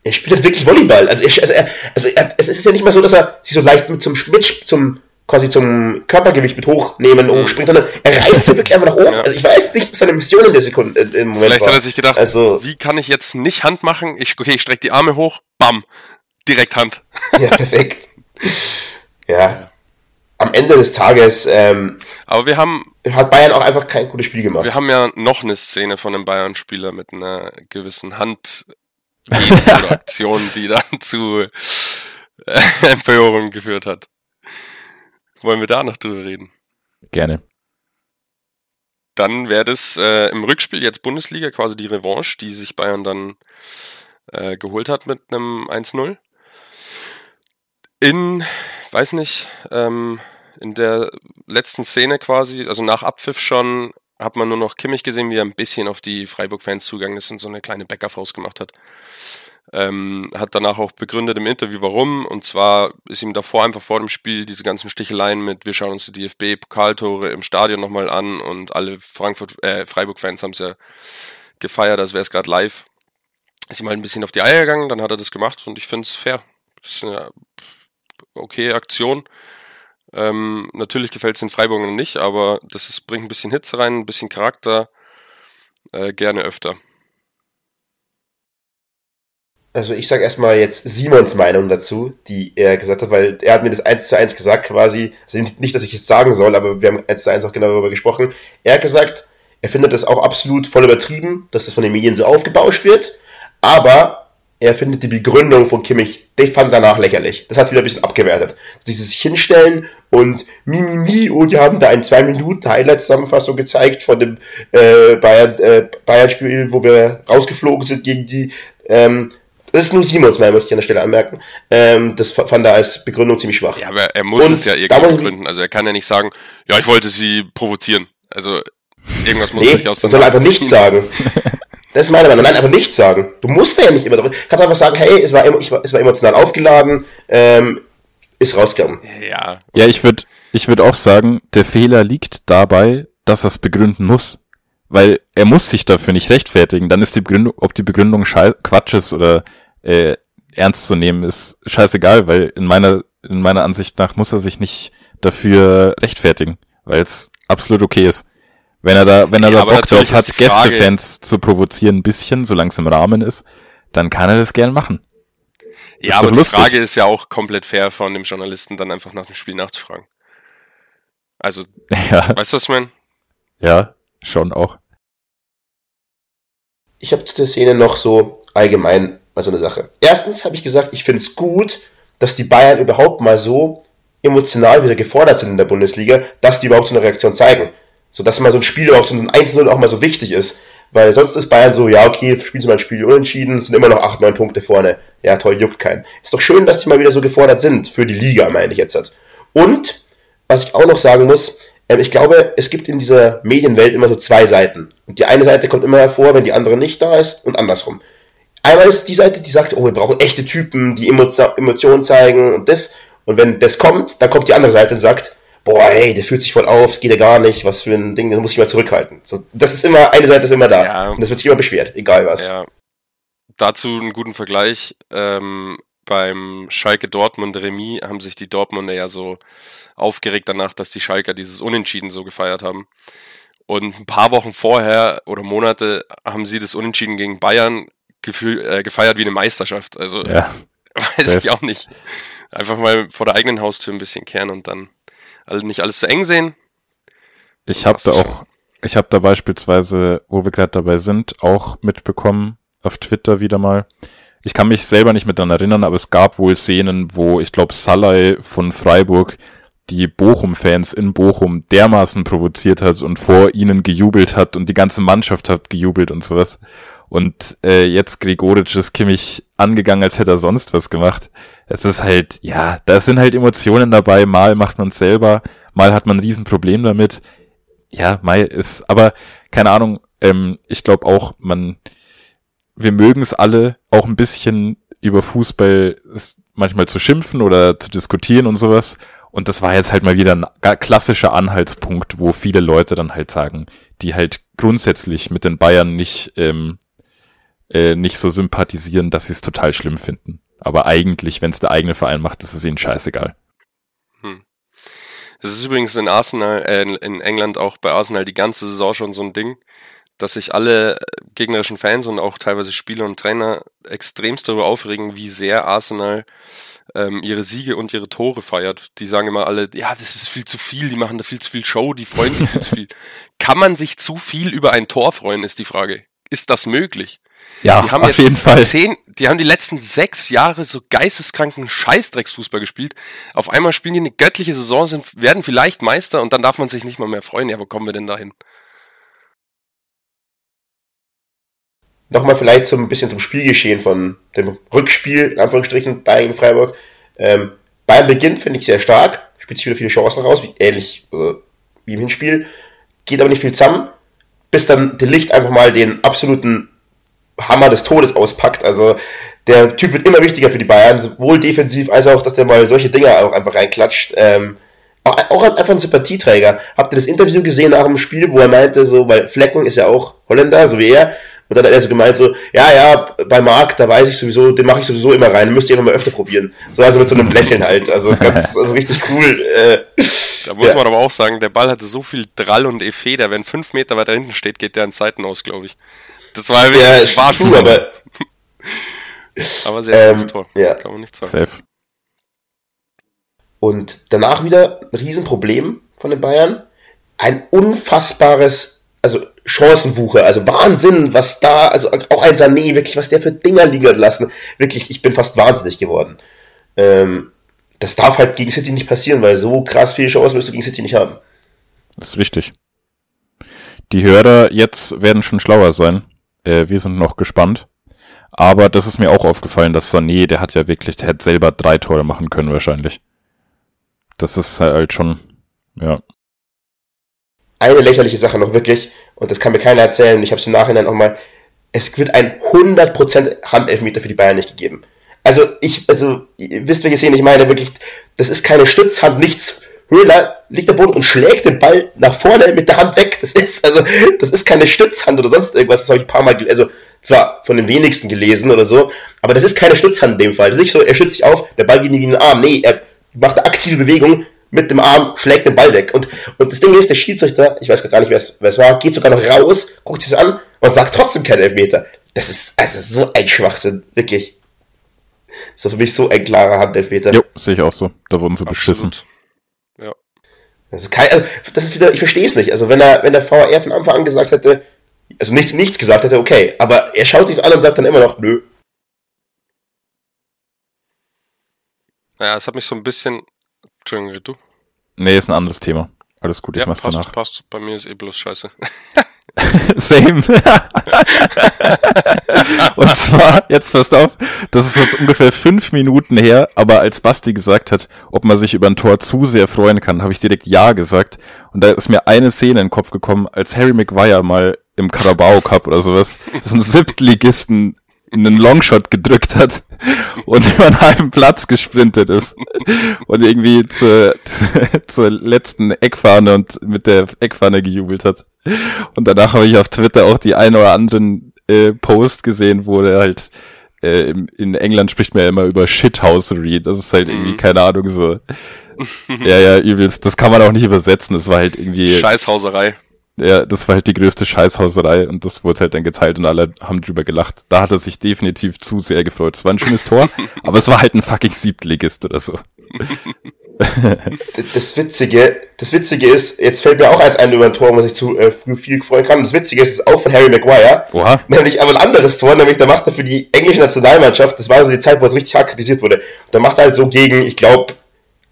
Er spielt halt wirklich Volleyball. Also, er, also, er, also er, es ist ja nicht mal so, dass er sich so leicht mit zum, mit, zum quasi zum Körpergewicht mit hochnehmen, hochspringt, sondern er reißt sich wirklich einfach nach oben. Ja. Also ich weiß nicht, was seine Mission in der Sekunde äh, im Moment Vielleicht war. hat er sich gedacht, Also- wie kann ich jetzt nicht Hand machen? Ich, okay, ich strecke die Arme hoch, bam, direkt Hand. [LAUGHS] Ja, perfekt. ja. Am Ende des Tages ähm, Aber wir haben, hat Bayern auch einfach kein gutes Spiel gemacht. wir haben ja noch eine Szene von einem Bayern-Spieler mit einer gewissen Hand [LAUGHS] oder Aktion, die dann zu äh, [LAUGHS] Empörung geführt hat. Wollen wir da noch drüber reden? Gerne. Dann wäre das äh, im Rückspiel jetzt Bundesliga quasi die Revanche, die sich Bayern dann äh, geholt hat mit einem 1-0. In, weiß nicht, ähm, in der letzten Szene quasi, also nach Abpfiff schon, hat man nur noch Kimmich gesehen, wie er ein bisschen auf die Freiburg-Fans zugegangen ist und so eine kleine Bäckerfaust gemacht hat. Ähm, hat danach auch begründet im Interview, warum. Und zwar ist ihm davor einfach vor dem Spiel diese ganzen Sticheleien mit, wir schauen uns die DFB-Pokaltore im Stadion nochmal an und alle Frankfurt, äh, Freiburg-Fans haben es ja gefeiert, als wäre es gerade live. Ist ihm halt ein bisschen auf die Eier gegangen, dann hat er das gemacht und ich finde es fair. Das ist eine okay Aktion. Ähm, natürlich gefällt es den Freiburgern nicht, aber das ist, bringt ein bisschen Hitze rein, ein bisschen Charakter. Äh, gerne öfter. Also ich sage erstmal jetzt Simons Meinung dazu, die er gesagt hat, weil er hat mir das eins zu eins gesagt quasi, also nicht, dass ich es sagen soll, aber wir haben eins zu eins auch genau darüber gesprochen. Er hat gesagt, er findet das auch absolut voll übertrieben, dass das von den Medien so aufgebauscht wird, aber er findet die Begründung von Kimmich, die fand danach lächerlich. Das hat es wieder ein bisschen abgewertet. Dieses sich hinstellen und Mimimi, oh, die haben da ein 2 Minuten Highlight-Zusammenfassung gezeigt von dem äh, Bayern, äh, Bayern-Spiel, wo wir rausgeflogen sind gegen die, ähm, das ist nur Simons Meinung, möchte ich an der Stelle anmerken. Ähm, das fand er als Begründung ziemlich schwach. Ja, aber er muss Und es ja irgendwie ich- begründen. Also er kann ja nicht sagen, ja, ich wollte sie provozieren. Also irgendwas muss er Nee, sich aus er der soll einfach nichts sagen. [LAUGHS] Das ist meine Meinung. Nein, einfach nichts sagen. Du musst ja nicht immer darüber. Kannst einfach sagen, hey, es war, ich war, es war emotional aufgeladen, ähm, ist rausgekommen. Ja, Ja, ich würde ich würd auch sagen, der Fehler liegt dabei, dass er es begründen muss. Weil er muss sich dafür nicht rechtfertigen. Dann ist die Begründung, ob die Begründung schei- Quatsch ist oder äh, ernst zu nehmen, ist scheißegal, weil in meiner, in meiner Ansicht nach muss er sich nicht dafür rechtfertigen, weil es absolut okay ist. Wenn er da, wenn er Ja, da aber Bock drauf hat, ist Gästefans zu provozieren ein bisschen, solange es im Rahmen ist, dann kann er das gern machen. Ist ja aber doch die. Frage ist ja auch komplett fair von dem Journalisten, dann einfach nach dem Spiel nachzufragen. Also, [LAUGHS] Ja, weißt du, was ich meine? ja, schon auch. Ich habe zu der Szene noch so allgemein mal so eine Sache. Erstens habe ich gesagt, ich finde es gut, dass die Bayern überhaupt mal so emotional wieder gefordert sind in der Bundesliga, dass die überhaupt so eine Reaktion zeigen. So dass mal so ein Spiel überhaupt so ein 1-0 auch mal so wichtig ist. Weil sonst ist Bayern so, ja, okay, spielen sie mal ein Spiel unentschieden, sind immer noch 8, 9 Punkte vorne. Ja, toll, juckt keinen. Ist doch schön, dass die mal wieder so gefordert sind. Für die Liga, meine ich jetzt. Und, was ich auch noch sagen muss, ähm, ich glaube, es gibt in dieser Medienwelt immer so zwei Seiten. Und die eine Seite kommt immer hervor, wenn die andere nicht da ist und andersrum. Einmal ist die Seite, die sagt, oh, wir brauchen echte Typen, die Emotio- Emotionen zeigen und das. Und wenn das kommt, dann kommt die andere Seite und sagt, boah, hey, der fühlt sich voll auf, geht ja gar nicht, was für ein Ding, das muss ich mal zurückhalten. So, das ist immer, eine Seite ist immer da. Ja. Und das wird sich immer beschwert, egal was. Ja. Dazu einen guten Vergleich. Ähm, beim Schalke Dortmund Remis haben sich die Dortmunder ja so aufgeregt danach, dass die Schalker dieses Unentschieden so gefeiert haben. Und ein paar Wochen vorher oder Monate haben sie das Unentschieden gegen Bayern gefühl, äh, gefeiert wie eine Meisterschaft. Also Ja, [LAUGHS] weiß Safe. ich auch nicht. Einfach mal vor der eigenen Haustür ein bisschen kehren und dann alle nicht alles zu eng sehen. ich habe da schon. auch ich habe da beispielsweise, wo wir gerade dabei sind, auch mitbekommen, auf Twitter wieder mal. Ich kann mich selber nicht mehr dran erinnern, aber es gab wohl Szenen, wo ich glaube Salai von Freiburg die Bochum-Fans in Bochum dermaßen provoziert hat und vor ihnen gejubelt hat und die ganze Mannschaft hat gejubelt und sowas. Und äh, jetzt Gregoritsch ist Kimmich angegangen, als hätte er sonst was gemacht. Es ist halt, ja, da sind halt Emotionen dabei. Mal macht man es selber, mal hat man ein Riesenproblem damit. Ja, mal ist, aber keine Ahnung, ähm, ich glaube auch, man, wir mögen es alle auch ein bisschen über Fußball manchmal zu schimpfen oder zu diskutieren und sowas. Und das war jetzt halt mal wieder ein klassischer Anhaltspunkt, wo viele Leute dann halt sagen, die halt grundsätzlich mit den Bayern nicht, ähm, äh, nicht so sympathisieren, dass sie es total schlimm finden. Aber eigentlich, wenn es der eigene Verein macht, ist es ihnen scheißegal. Hm. Das ist übrigens in Arsenal, äh, in England auch bei Arsenal die ganze Saison schon so ein Ding, dass sich alle gegnerischen Fans und auch teilweise Spieler und Trainer extremst darüber aufregen, wie sehr Arsenal ähm, ihre Siege und ihre Tore feiert. Die sagen immer alle, ja, das ist viel zu viel, die machen da viel zu viel Show, die freuen sich viel zu viel. [LAUGHS] Kann man sich zu viel über ein Tor freuen, ist die Frage. Ist das möglich? Ja, die haben auf jetzt jeden Fall. Zehn, die haben die letzten sechs Jahre so geisteskranken Scheißdrecksfußball gespielt. Auf einmal spielen die eine göttliche Saison, sind, werden vielleicht Meister und dann darf man sich nicht mal mehr freuen. Ja, wo kommen wir denn dahin? Nochmal vielleicht so ein bisschen zum Spielgeschehen von dem Rückspiel, in Anführungsstrichen, Bayern Freiburg. Ähm, beim Beginn finde ich sehr stark, spielt sich wieder viele Chancen raus, wie, ähnlich äh, wie im Hinspiel, geht aber nicht viel zusammen, bis dann der Licht einfach mal den absoluten Hammer des Todes auspackt. Also der Typ wird immer wichtiger für die Bayern, sowohl defensiv als auch, dass der mal solche Dinger auch einfach reinklatscht. Ähm, auch, auch einfach ein Sympathieträger. Habt ihr das Interview gesehen nach dem Spiel, wo er meinte, so, weil Flecken ist ja auch Holländer, so wie er, und dann hat er so gemeint, so, ja, ja, bei Marc, da weiß ich sowieso, den mache ich sowieso immer rein, müsst ihr immer mal öfter probieren. So, also mit so einem Lächeln halt. Also [LAUGHS] ganz, also richtig cool. Äh, da muss ja. man aber auch sagen, der Ball hatte so viel Drall und Effet, wenn fünf Meter weiter hinten steht, geht der an Seiten aus, glaube ich. Das war ja, ja schwarz. True, aber, aber sehr ähm, Tor. Ja. Kann man nicht sagen. Safe. Und danach wieder ein Riesenproblem von den Bayern. Ein unfassbares, also Chancenwucher, also Wahnsinn, was da, also auch ein Sané, wirklich, was der für Dinger liegen lassen. Wirklich, ich bin fast wahnsinnig geworden. Ähm, das darf halt gegen City nicht passieren, weil so krass viele Chancen wirst du gegen City nicht haben. Das ist wichtig. Die Hörer jetzt werden schon schlauer sein. Äh, wir sind noch gespannt. Aber das ist mir auch aufgefallen, dass Sané, der hat ja wirklich, der hätte selber drei Tore machen können wahrscheinlich. Das ist halt schon, ja. Eine lächerliche Sache noch wirklich, und das kann mir keiner erzählen, ich habe es im Nachhinein auch mal, es wird ein 100% Handelfmeter für die Bayern nicht gegeben. Also ich, also ihr wisst, welche Szene ich meine, wirklich, das ist keine Stützhand, nichts. Höhler liegt am Boden und schlägt den Ball nach vorne mit der Hand weg. Das ist, also, das ist keine Stützhand oder sonst irgendwas, das habe ich ein paar Mal, also zwar von den wenigsten gelesen oder so, aber das ist keine Stützhand in dem Fall. Das ist nicht so, er schützt sich auf, der Ball geht in den Arm. Nee, er macht eine aktive Bewegung, mit dem Arm, schlägt den Ball weg. Und, und das Ding ist, der Schiedsrichter, ich weiß gar nicht, wer es, wer es war, geht sogar noch raus, guckt sich das an und sagt trotzdem keinen Elfmeter. Das ist also so ein Schwachsinn, wirklich. Das ist für mich so ein klarer Handelfmeter. Jo, sehe ich auch so. Da wurden sie Absolut. beschissen. Ja. Also, kein, also das ist wieder, ich verstehe es nicht. Also wenn er, wenn der VR von Anfang an gesagt hätte, also nichts, nichts gesagt hätte, okay. Aber er schaut sich an und sagt dann immer noch, nö. Naja, es hat mich so ein bisschen Entschuldigung, du? Nee, ist ein anderes Thema. Alles gut, ich ja, mach's passt, danach. passt. Bei mir ist eh bloß scheiße. [LAUGHS] [LAUGHS] Same. [LAUGHS] und zwar, jetzt passt auf, das ist jetzt ungefähr fünf Minuten her, aber als Basti gesagt hat, ob man sich über ein Tor zu sehr freuen kann, habe ich direkt Ja gesagt. Und da ist mir eine Szene in den Kopf gekommen, als Harry Maguire mal im Carabao Cup oder sowas, so ein Siebtligisten einen Longshot gedrückt hat und [LAUGHS] über einen halben Platz gesprintet ist und irgendwie zur, zur letzten Eckfahne und mit der Eckfahne gejubelt hat. Und danach habe ich auf Twitter auch die ein oder anderen äh, Post gesehen, wo der halt äh, in England spricht man ja immer über Shithousery. Das ist halt irgendwie, mhm. keine Ahnung, so. ja, ja, übelst. Das kann man auch nicht übersetzen. Das war halt irgendwie. [LAUGHS] Scheißhauserei. Ja, das war halt die größte Scheißhauserei und das wurde halt dann geteilt und alle haben drüber gelacht. Da hat er sich definitiv zu sehr gefreut. Es war ein schönes Tor, [LAUGHS] aber es war halt ein fucking Siebtligist oder so. [LAUGHS] das Witzige, das Witzige ist, jetzt fällt mir auch eins ein über ein Tor, was ich zu äh, viel freuen kann. Das Witzige ist, es ist auch von Harry Maguire. Oha. [LAUGHS] Nämlich aber ein anderes Tor, nämlich da macht er für die englische Nationalmannschaft, das war so die Zeit, wo es richtig hart kritisiert wurde. Da macht er halt so gegen, ich glaube,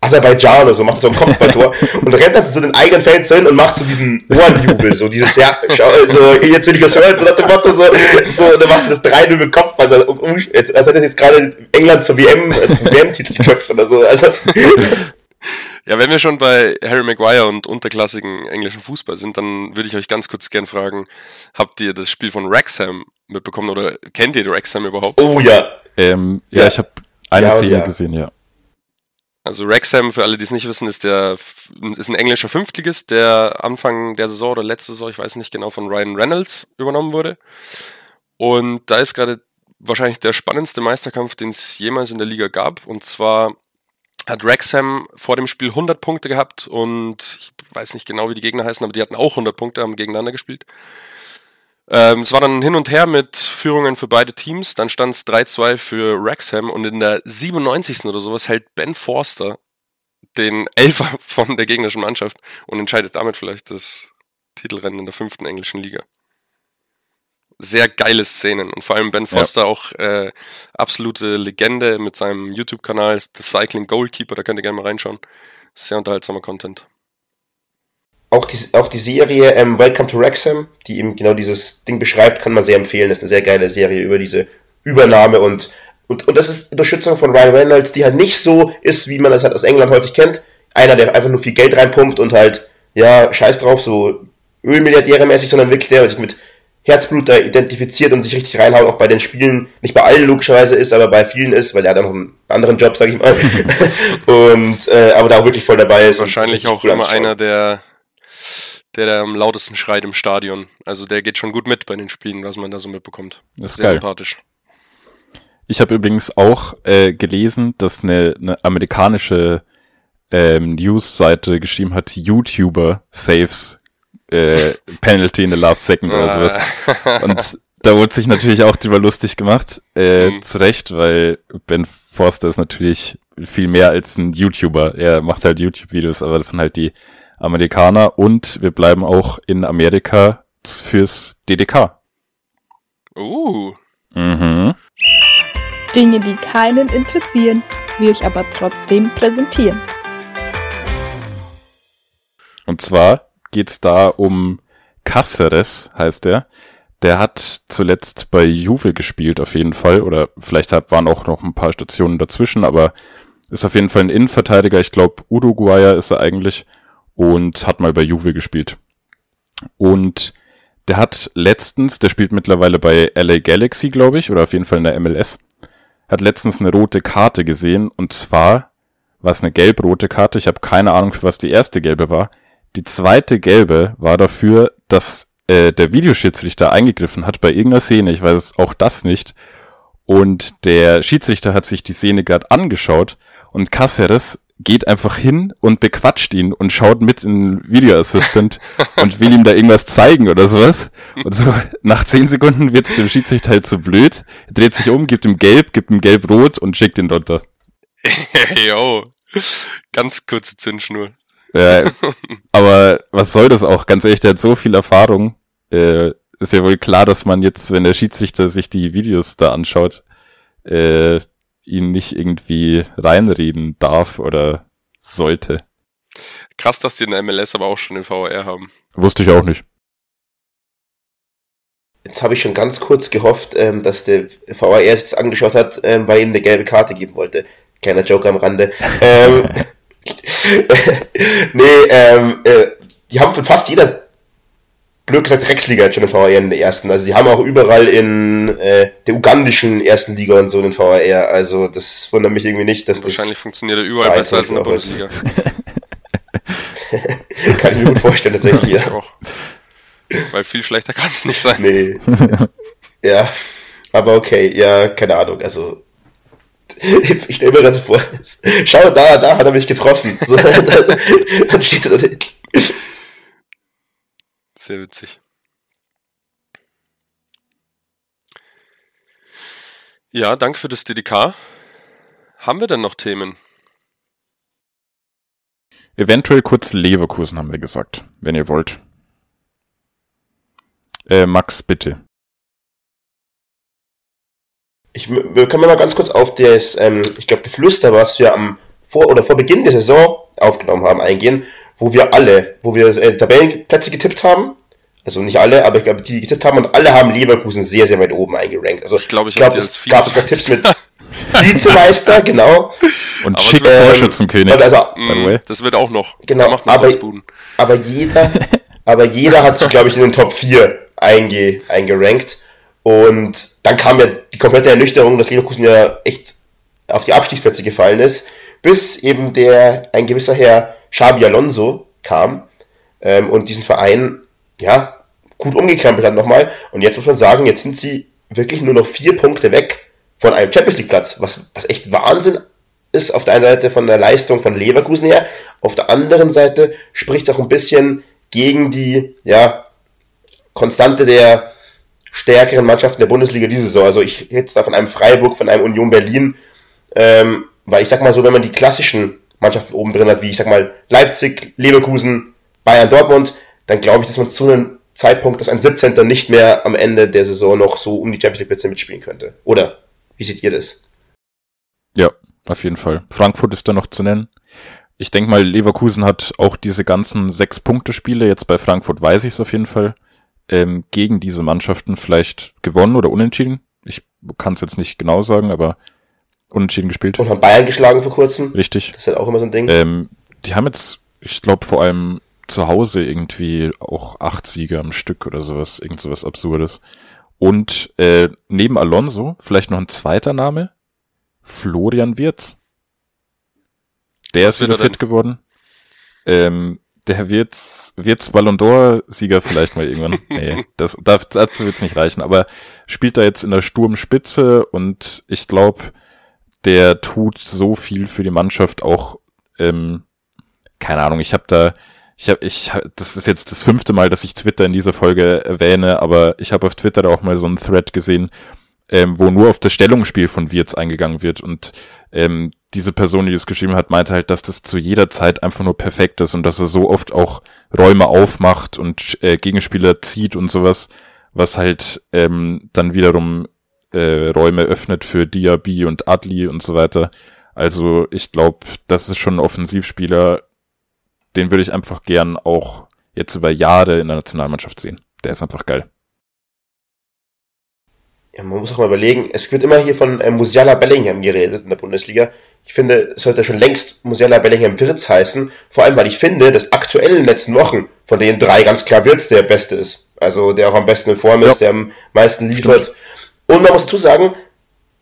Aserbaidschan oder so, macht so ein Kopfballtor [LAUGHS] und rennt dann zu den eigenen Fans hin und macht so diesen Ohrenjubel, so dieses, ja, schau, so, jetzt will ich was hören, so nach dem Motto, so, so, dann macht das 3-0 mit Kopf, also, um, jetzt, als hätte jetzt gerade England zur WM, zum WM-Titel geköpft oder so, also. [LAUGHS] Ja, wenn wir schon bei Harry Maguire und unterklassigen englischen Fußball sind, dann würde ich euch ganz kurz gern fragen, habt ihr das Spiel von Wrexham mitbekommen oder kennt ihr Wrexham überhaupt? Oh ja. Ähm, ja. ja, ich habe eine Ja und Szene ja. gesehen, ja. Also Wrexham, für alle, die es nicht wissen, ist der ist ein englischer Fünftligist, der Anfang der Saison oder letzte Saison, ich weiß nicht genau, von Ryan Reynolds übernommen wurde. Und da ist gerade wahrscheinlich der spannendste Meisterkampf, den es jemals in der Liga gab. Und zwar hat Wrexham vor dem Spiel 100 Punkte gehabt und ich weiß nicht genau, wie die Gegner heißen, aber die hatten auch 100 Punkte, haben gegeneinander gespielt. Ähm, es war dann hin und her mit Führungen für beide Teams. Dann stand es 3-2 für Wrexham und in der 97. oder sowas hält Ben Forster den Elfer [LAUGHS] von der gegnerischen Mannschaft und entscheidet damit vielleicht das Titelrennen in der fünften englischen Liga. Sehr geile Szenen und vor allem Ben Foster ja. auch äh, absolute Legende mit seinem YouTube-Kanal The Cycling Goalkeeper, da könnt ihr gerne mal reinschauen. Sehr unterhaltsamer Content auch die, auch die Serie ähm, Welcome to Wrexham, die eben genau dieses Ding beschreibt, kann man sehr empfehlen. Das ist eine sehr geile Serie über diese Übernahme und, und, und das ist Unterstützung von Ryan Reynolds, die halt nicht so ist, wie man das halt aus England häufig kennt. Einer, der einfach nur viel Geld reinpumpt und halt, ja, scheiß drauf, so Ölmilliardäre mäßig, sondern wirklich der, der sich mit Herzblut da identifiziert und sich richtig reinhaut, auch bei den Spielen, nicht bei allen logischerweise ist, aber bei vielen ist, weil er hat noch einen anderen Job, sag ich mal. [LAUGHS] [LAUGHS] und äh, aber da auch wirklich voll dabei ist. Wahrscheinlich auch cool immer einer, der der, der am lautesten schreit im Stadion. Also der geht schon gut mit bei den Spielen, was man da so mitbekommt. Das ist Sehr geil. sympathisch. Ich habe übrigens auch äh, gelesen, dass eine, eine amerikanische ähm, News-Seite geschrieben hat, YouTuber saves äh, [LAUGHS] Penalty in the last second oder sowas. Und da wurde sich natürlich auch drüber lustig gemacht. Äh, Mhm. Zu Recht, weil Ben Forster ist natürlich viel mehr als ein YouTuber. Er macht halt YouTube-Videos, aber das sind halt die Amerikaner und wir bleiben auch in Amerika fürs DDK. Uh, Mhm. Dinge, die keinen interessieren, wir euch aber trotzdem präsentieren. Und zwar geht's da um Cáceres, heißt er. Der hat zuletzt bei Juve gespielt, auf jeden Fall. Oder vielleicht hat, waren auch noch ein paar Stationen dazwischen, aber ist auf jeden Fall ein Innenverteidiger. Ich glaube, Uruguayer ist er eigentlich und hat mal bei Juve gespielt. Und der hat letztens, der spielt mittlerweile bei LA Galaxy, glaube ich, oder auf jeden Fall in der MLS, hat letztens eine rote Karte gesehen und zwar war es eine gelb-rote Karte. Ich habe keine Ahnung, für was die erste gelbe war. Die zweite gelbe war dafür, dass äh, der Videoschiedsrichter eingegriffen hat bei irgendeiner Szene. Ich weiß auch das nicht. Und der Schiedsrichter hat sich die Szene gerade angeschaut und Cáceres geht einfach hin und bequatscht ihn und schaut mit in den Video Assistant [LAUGHS] und will ihm da irgendwas zeigen oder sowas. Und so nach zehn Sekunden wird's dem Schiedsrichter halt so blöd, dreht sich um, gibt ihm gelb, gibt ihm gelb-rot und schickt ihn runter. [LAUGHS] yo. Ganz kurze Zündschnur. Ja, [LAUGHS] aber was soll das auch? Ganz ehrlich, der hat so viel Erfahrung. Äh, ist ja wohl klar, dass man jetzt, wenn der Schiedsrichter sich die Videos da anschaut, äh, ihn nicht irgendwie reinreden darf oder sollte. Krass, dass die in der MLS aber auch schon den VR haben. Wusste ich auch nicht. Jetzt habe ich schon ganz kurz gehofft, ähm, dass der VAR sich das angeschaut hat, ähm, weil ihm eine gelbe Karte geben wollte. Kleiner Joker am Rande. [LAUGHS] ähm, [LAUGHS] nee, ähm, äh, die haben von fast jeder, blöd gesagt, Drecksliga jetzt schon den VAR in der ersten. Also die haben auch überall in äh, der ugandischen ersten Liga und so den VAR. Also das wundert mich irgendwie nicht, dass Wahrscheinlich funktioniert er überall besser als in der Bundesliga. das [LAUGHS] kann ich mir gut vorstellen tatsächlich. Ich Ja. auch. Weil viel schlechter kann es nicht sein. Nee. [LAUGHS] ja. Aber okay, ja, keine Ahnung. Also [LAUGHS] ich stelle mir das vor. Schau, da, da hat er mich getroffen. So, das, dann steht so da. Sehr witzig. Ja, danke für das DDK. Haben wir denn noch Themen? Eventuell kurz Leverkusen, haben wir gesagt, wenn ihr wollt. Äh, Max, bitte. Ich wir können mal ganz kurz auf das, ähm, ich glaube, Geflüster, was wir am vor oder vor Beginn der Saison aufgenommen haben, eingehen, wo wir alle, wo wir äh, Tabellenplätze getippt haben. Also nicht alle, aber ich glaube, die getippt haben und alle haben Leverkusen sehr, sehr weit oben eingerankt. Also Ich glaube, ich, die es als gab sogar Tipps mit Vizemeister, [LAUGHS] genau. Und Aber schick wird- Torschützenkönig. Also. Mm, Das wird auch noch. Genau, aber- aber jeder, [LAUGHS] aber jeder hat sich, glaube ich, in den Top 4 einge, eingerankt. Und dann kam ja die komplette Ernüchterung, dass Leverkusen ja echt auf die Abstiegsplätze gefallen ist, bis eben der, ein gewisser Herr Xabi Alonso kam ähm, und diesen Verein, ja, gut umgekrempelt hat nochmal. Und jetzt muss man sagen, jetzt sind sie wirklich nur noch vier Punkte weg von einem Champions League Platz, was, was echt Wahnsinn ist, auf der einen Seite von der Leistung von Leverkusen her, auf der anderen Seite spricht es auch ein bisschen gegen die, ja, Konstante der stärkeren Mannschaften der Bundesliga diese Saison. Also ich rede jetzt da von einem Freiburg, von einem Union Berlin, ähm, weil ich sag mal so, wenn man die klassischen Mannschaften oben drin hat, wie ich sag mal Leipzig, Leverkusen, Bayern, Dortmund, dann glaube ich, dass man zu einem Zeitpunkt, dass ein 17. nicht mehr am Ende der Saison noch so um die Champions League Plätze mitspielen könnte. Oder wie seht ihr das? Ja, auf jeden Fall. Frankfurt ist da noch zu nennen. Ich denke mal, Leverkusen hat auch diese ganzen Sechs-Punkte-Spiele, jetzt bei Frankfurt weiß ich es auf jeden Fall, ähm, gegen diese Mannschaften vielleicht gewonnen oder unentschieden. Ich kann es jetzt nicht genau sagen, aber unentschieden gespielt. Und haben Bayern geschlagen vor kurzem. Richtig. Das ist halt auch immer so ein Ding. Ähm, die haben jetzt, ich glaube, vor allem zu Hause irgendwie auch acht Siege am Stück oder sowas, irgend sowas Absurdes. Und äh, neben Alonso vielleicht noch ein zweiter Name, Florian Wirz. Der Was ist wieder er fit geworden. Ähm, der Wirz, Wirz Ballon d'Or-Sieger vielleicht mal irgendwann. [LAUGHS] nee, das, das, dazu wird's nicht reichen. Aber spielt da jetzt in der Sturmspitze und ich glaube, der tut so viel für die Mannschaft auch ähm, keine Ahnung, ich habe da, ich habe, ich, das ist jetzt das fünfte Mal, dass ich Twitter in dieser Folge erwähne, aber ich habe auf Twitter da auch mal so einen Thread gesehen, ähm, wo nur auf das Stellungsspiel von Wirtz eingegangen wird und ähm, diese Person, die das geschrieben hat, meinte halt, dass das zu jeder Zeit einfach nur perfekt ist und dass er so oft auch Räume aufmacht und äh, Gegenspieler zieht und sowas, was halt ähm, dann wiederum äh, Räume öffnet für Diaby und Adli und so weiter. Also ich glaube, das ist schon ein Offensivspieler, den würde ich einfach gern auch jetzt über Jahre in der Nationalmannschaft sehen. Der ist einfach geil. Ja, man muss auch mal überlegen, es wird immer hier von äh, Musiala Bellingham geredet in der Bundesliga. Ich finde, es sollte schon längst Musiala Bellingham Wirtz heißen, vor allem weil ich finde, dass aktuell in den letzten Wochen von den drei ganz klar Wirtz der Beste ist. Also der auch am besten in Form ist, Ja. der am meisten liefert. Und man muss dazu sagen,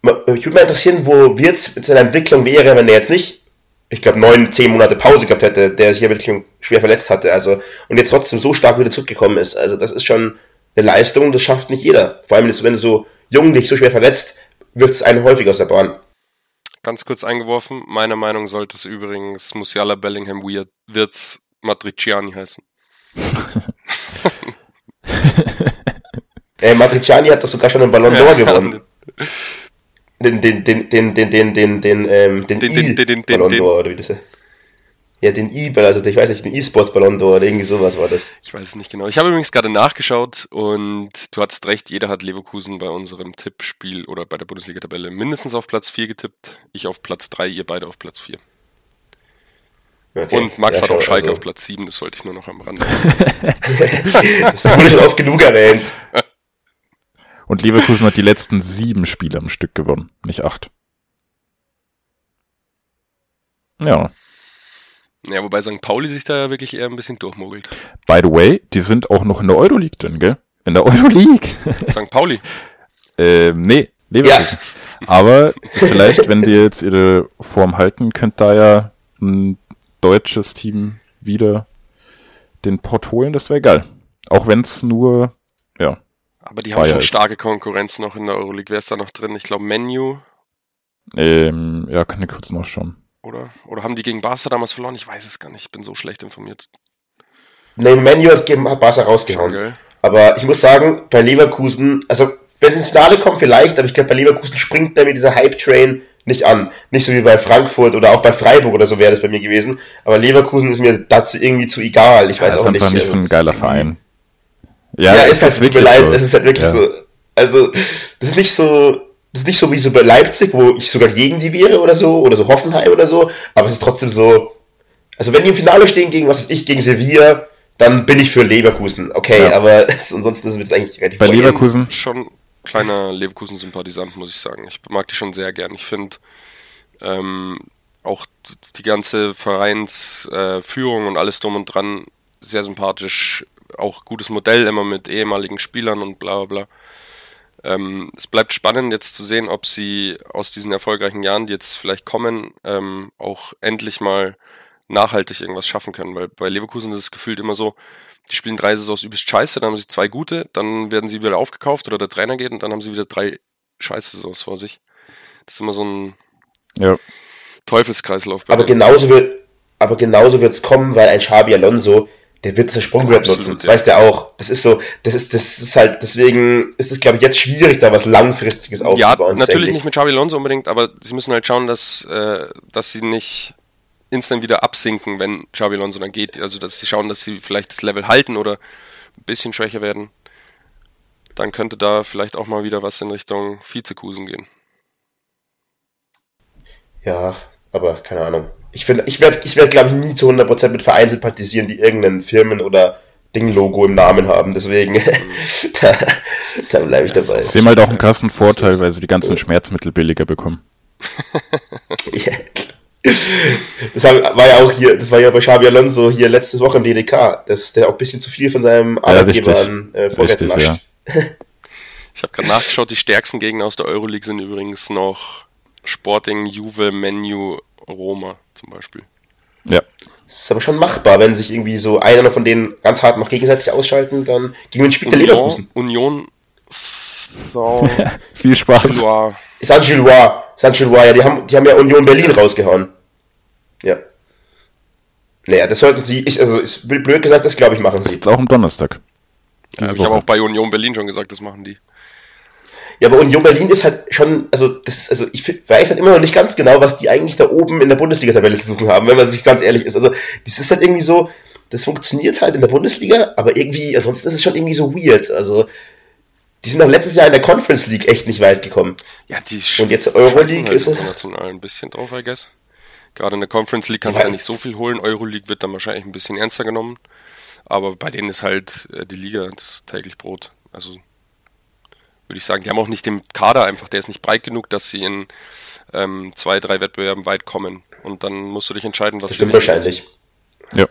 mich würde mal interessieren, wo Wirtz mit seiner Entwicklung wäre, wenn er jetzt nicht, ich glaube, neun, zehn Monate Pause gehabt hätte, der sich ja wirklich schwer verletzt hatte. Also, und jetzt trotzdem so stark wieder zurückgekommen ist. Also, das ist schon eine Leistung, das schafft nicht jeder. Vor allem, wenn du so jung dich so schwer verletzt, wirft es einen häufig aus der Bahn. Ganz kurz eingeworfen. Meiner Meinung sollte es übrigens Musiala Bellingham Weird Wirtz Matriciani heißen. [LAUGHS] [LAUGHS] Äh, Matriciani hat das sogar schon einen Ballon d'Or gewonnen. [LAUGHS] Den, den, den, den, den, den, den, den, ähm, den, Den- den- den- den- den- d'Or, oder wie das ist. Ja, den I, also ich weiß nicht, den E-Sports Ballon d'Or oder irgendwie sowas war das. Ich weiß es nicht genau. Ich habe übrigens gerade nachgeschaut und du hattest recht, jeder hat Leverkusen bei unserem Tippspiel oder bei der Bundesliga-Tabelle mindestens auf Platz 4 getippt. Ich auf Platz 3, ihr beide auf Platz 4. Okay. Und Max Ja, hat auch schon, Schalke also, auf Platz 7, das wollte ich nur noch am Rande. [LAUGHS] Das wurde schon oft genug erwähnt. [LAUGHS] Und Leverkusen hat die letzten sieben Spiele am Stück gewonnen, nicht acht. Ja. ja, wobei St. Pauli sich da wirklich eher ein bisschen durchmogelt. By the way, die sind auch noch in der Euroleague drin, gell? In der Euroleague. [LAUGHS] St. Pauli. ähm, nee, Leverkusen. Aber vielleicht, wenn die jetzt ihre Form halten, könnte da ja ein deutsches Team wieder den Pott holen. Das wäre geil. Auch wenn es nur, ja, Aber die haben Bayer schon ist- starke Konkurrenz noch in der Euroleague. Wer ist da noch drin? Ich glaube Menu, ähm, ja, kann ich kurz nachschauen. oder? Oder haben die gegen Barca damals verloren? Ich weiß es gar nicht. Ich bin so schlecht informiert. Ne, Menu hat, hat Barca rausgehauen. Geil. Aber ich muss sagen, bei Leverkusen, also wenn sie ins Finale kommen, vielleicht, aber ich glaube, bei Leverkusen springt der mit dieser Hype-Train nicht an. Nicht so wie bei Frankfurt oder auch bei Freiburg oder so wäre das bei mir gewesen. Aber Leverkusen ist mir dazu irgendwie zu egal. Ich weiß das ist auch nicht. einfach nicht so ein geiler es ist Verein. Ja, es ist halt, tut mir leid, so. es ist halt wirklich Ja. so. Also, das ist nicht so, das ist nicht so wie so bei Leipzig, wo ich sogar gegen die wäre oder so, oder so Hoffenheim oder so, aber es ist trotzdem so, also wenn die im Finale stehen gegen, was weiß ich, gegen Sevilla, dann bin ich für Leverkusen, okay, Ja. aber [LAUGHS] es, ansonsten ist mir das eigentlich relativ Bei. Leverkusen- Schon kleiner Leverkusen-Sympathisant, muss ich sagen. Ich mag die schon sehr gern. Ich finde ähm, auch die ganze Vereinsführung äh, und alles drum und dran sehr sympathisch. Auch gutes Modell immer mit ehemaligen Spielern und bla bla bla. Ähm, es bleibt spannend jetzt zu sehen, ob sie aus diesen erfolgreichen Jahren, die jetzt vielleicht kommen, ähm, auch endlich mal nachhaltig irgendwas schaffen können. Weil bei Leverkusen ist es gefühlt immer so, die spielen drei Saisons übelst scheiße, dann haben sie zwei gute, dann werden sie wieder aufgekauft oder der Trainer geht und dann haben sie wieder drei scheiße Saisons vor sich. Das ist immer so ein Ja. Teufelskreislauf. bei Aber genauso wird, aber genauso wird's kommen, weil ein Xabi Alonso, der wird das Sprungbrett nutzen. Das ja. weiß der auch. Das ist so, das ist, das ist halt, deswegen ist es, glaube ich, jetzt schwierig, da was Langfristiges Ja, aufzubauen. natürlich tatsächlich. nicht mit Xabi Alonso unbedingt, aber sie müssen halt schauen, dass, äh, dass sie nicht instant wieder absinken, wenn Xabi Alonso dann geht. Also, dass sie schauen, dass sie vielleicht das Level halten oder ein bisschen schwächer werden. Dann könnte da vielleicht auch mal wieder was in Richtung Vizekusen gehen. Ja, aber keine Ahnung. Ich finde, ich werde, ich werd, glaube ich, nie zu 100% mit Vereinen sympathisieren, die irgendeinen Firmen- oder Ding-Logo im Namen haben. Deswegen, [LAUGHS] da, da bleibe ich dabei. Sie haben halt auch einen krassen Vorteil, weil sie die ganzen Schmerzmittel billiger bekommen. [LAUGHS] Ja. Das war ja auch hier, das war ja bei Xabi Alonso hier letzte Woche im DDK, dass der auch ein bisschen zu viel von seinem Arbeitgeber richtig. an äh, Vorräten nascht. Ich habe gerade nachgeschaut, die stärksten Gegner aus der Euroleague sind übrigens noch Sporting, Juve, Menu, Roma zum Beispiel. Ja. Das ist aber schon machbar, wenn sich irgendwie so einer von denen ganz hart noch gegenseitig ausschalten, dann gegen wen spielt der Union, Leverkusen? Union Saint-Gilloise. [LAUGHS] Viel Spaß. Saint-Gilloise, Saint-Gilloise, ja, die haben, die haben ja Union Berlin rausgehauen. Ja. Naja, das sollten sie, ist, also ist blöd gesagt, das glaube ich machen sie. Jetzt auch am Donnerstag. Ja, ich habe auch bei Union Berlin schon gesagt, das machen die. Ja, aber Union Berlin ist halt schon, also das ist, also ich weiß halt immer noch nicht ganz genau, was die eigentlich da oben in der Bundesliga-Tabelle zu suchen haben, wenn man sich ganz ehrlich ist. Also das ist halt irgendwie so, das funktioniert halt in der Bundesliga, aber irgendwie, ansonsten ist es schon irgendwie so weird. Also die sind auch letztes Jahr in der Conference League echt nicht weit gekommen. Ja, die Und jetzt scheißen Euroleague halt ist- international ein bisschen drauf, I guess. Gerade in der Conference League kannst du Ja. ja nicht so viel holen. Euroleague wird dann wahrscheinlich ein bisschen ernster genommen. Aber bei denen ist halt äh, die Liga das täglich Brot. Also würde ich sagen, die haben auch nicht den Kader einfach, der ist nicht breit genug, dass sie in ähm, zwei, drei Wettbewerben weit kommen. Und dann musst du dich entscheiden, was Das du stimmt wahrscheinlich. Ja.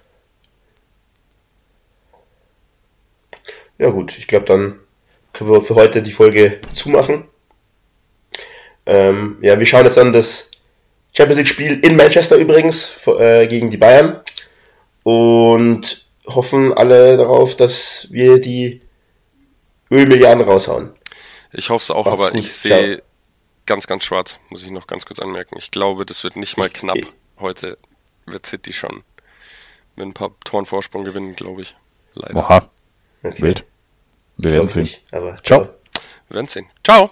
Ja gut, ich glaube, dann können wir für heute die Folge zumachen. Ähm, ja, wir schauen jetzt an das Champions League Spiel in Manchester übrigens äh, gegen die Bayern und hoffen alle darauf, dass wir die Ölmilliarden raushauen. Ich hoffe es auch, Macht's aber gut. ich sehe ganz, ganz schwarz, muss ich noch ganz kurz anmerken. Ich glaube, das wird nicht mal knapp. Heute wird City schon mit ein paar Toren Vorsprung gewinnen, glaube ich. Leider. Oha. Okay. Wild. Wir werden ich sehen. nicht, aber Ciao. ciao. Wir werden sehen. Ciao!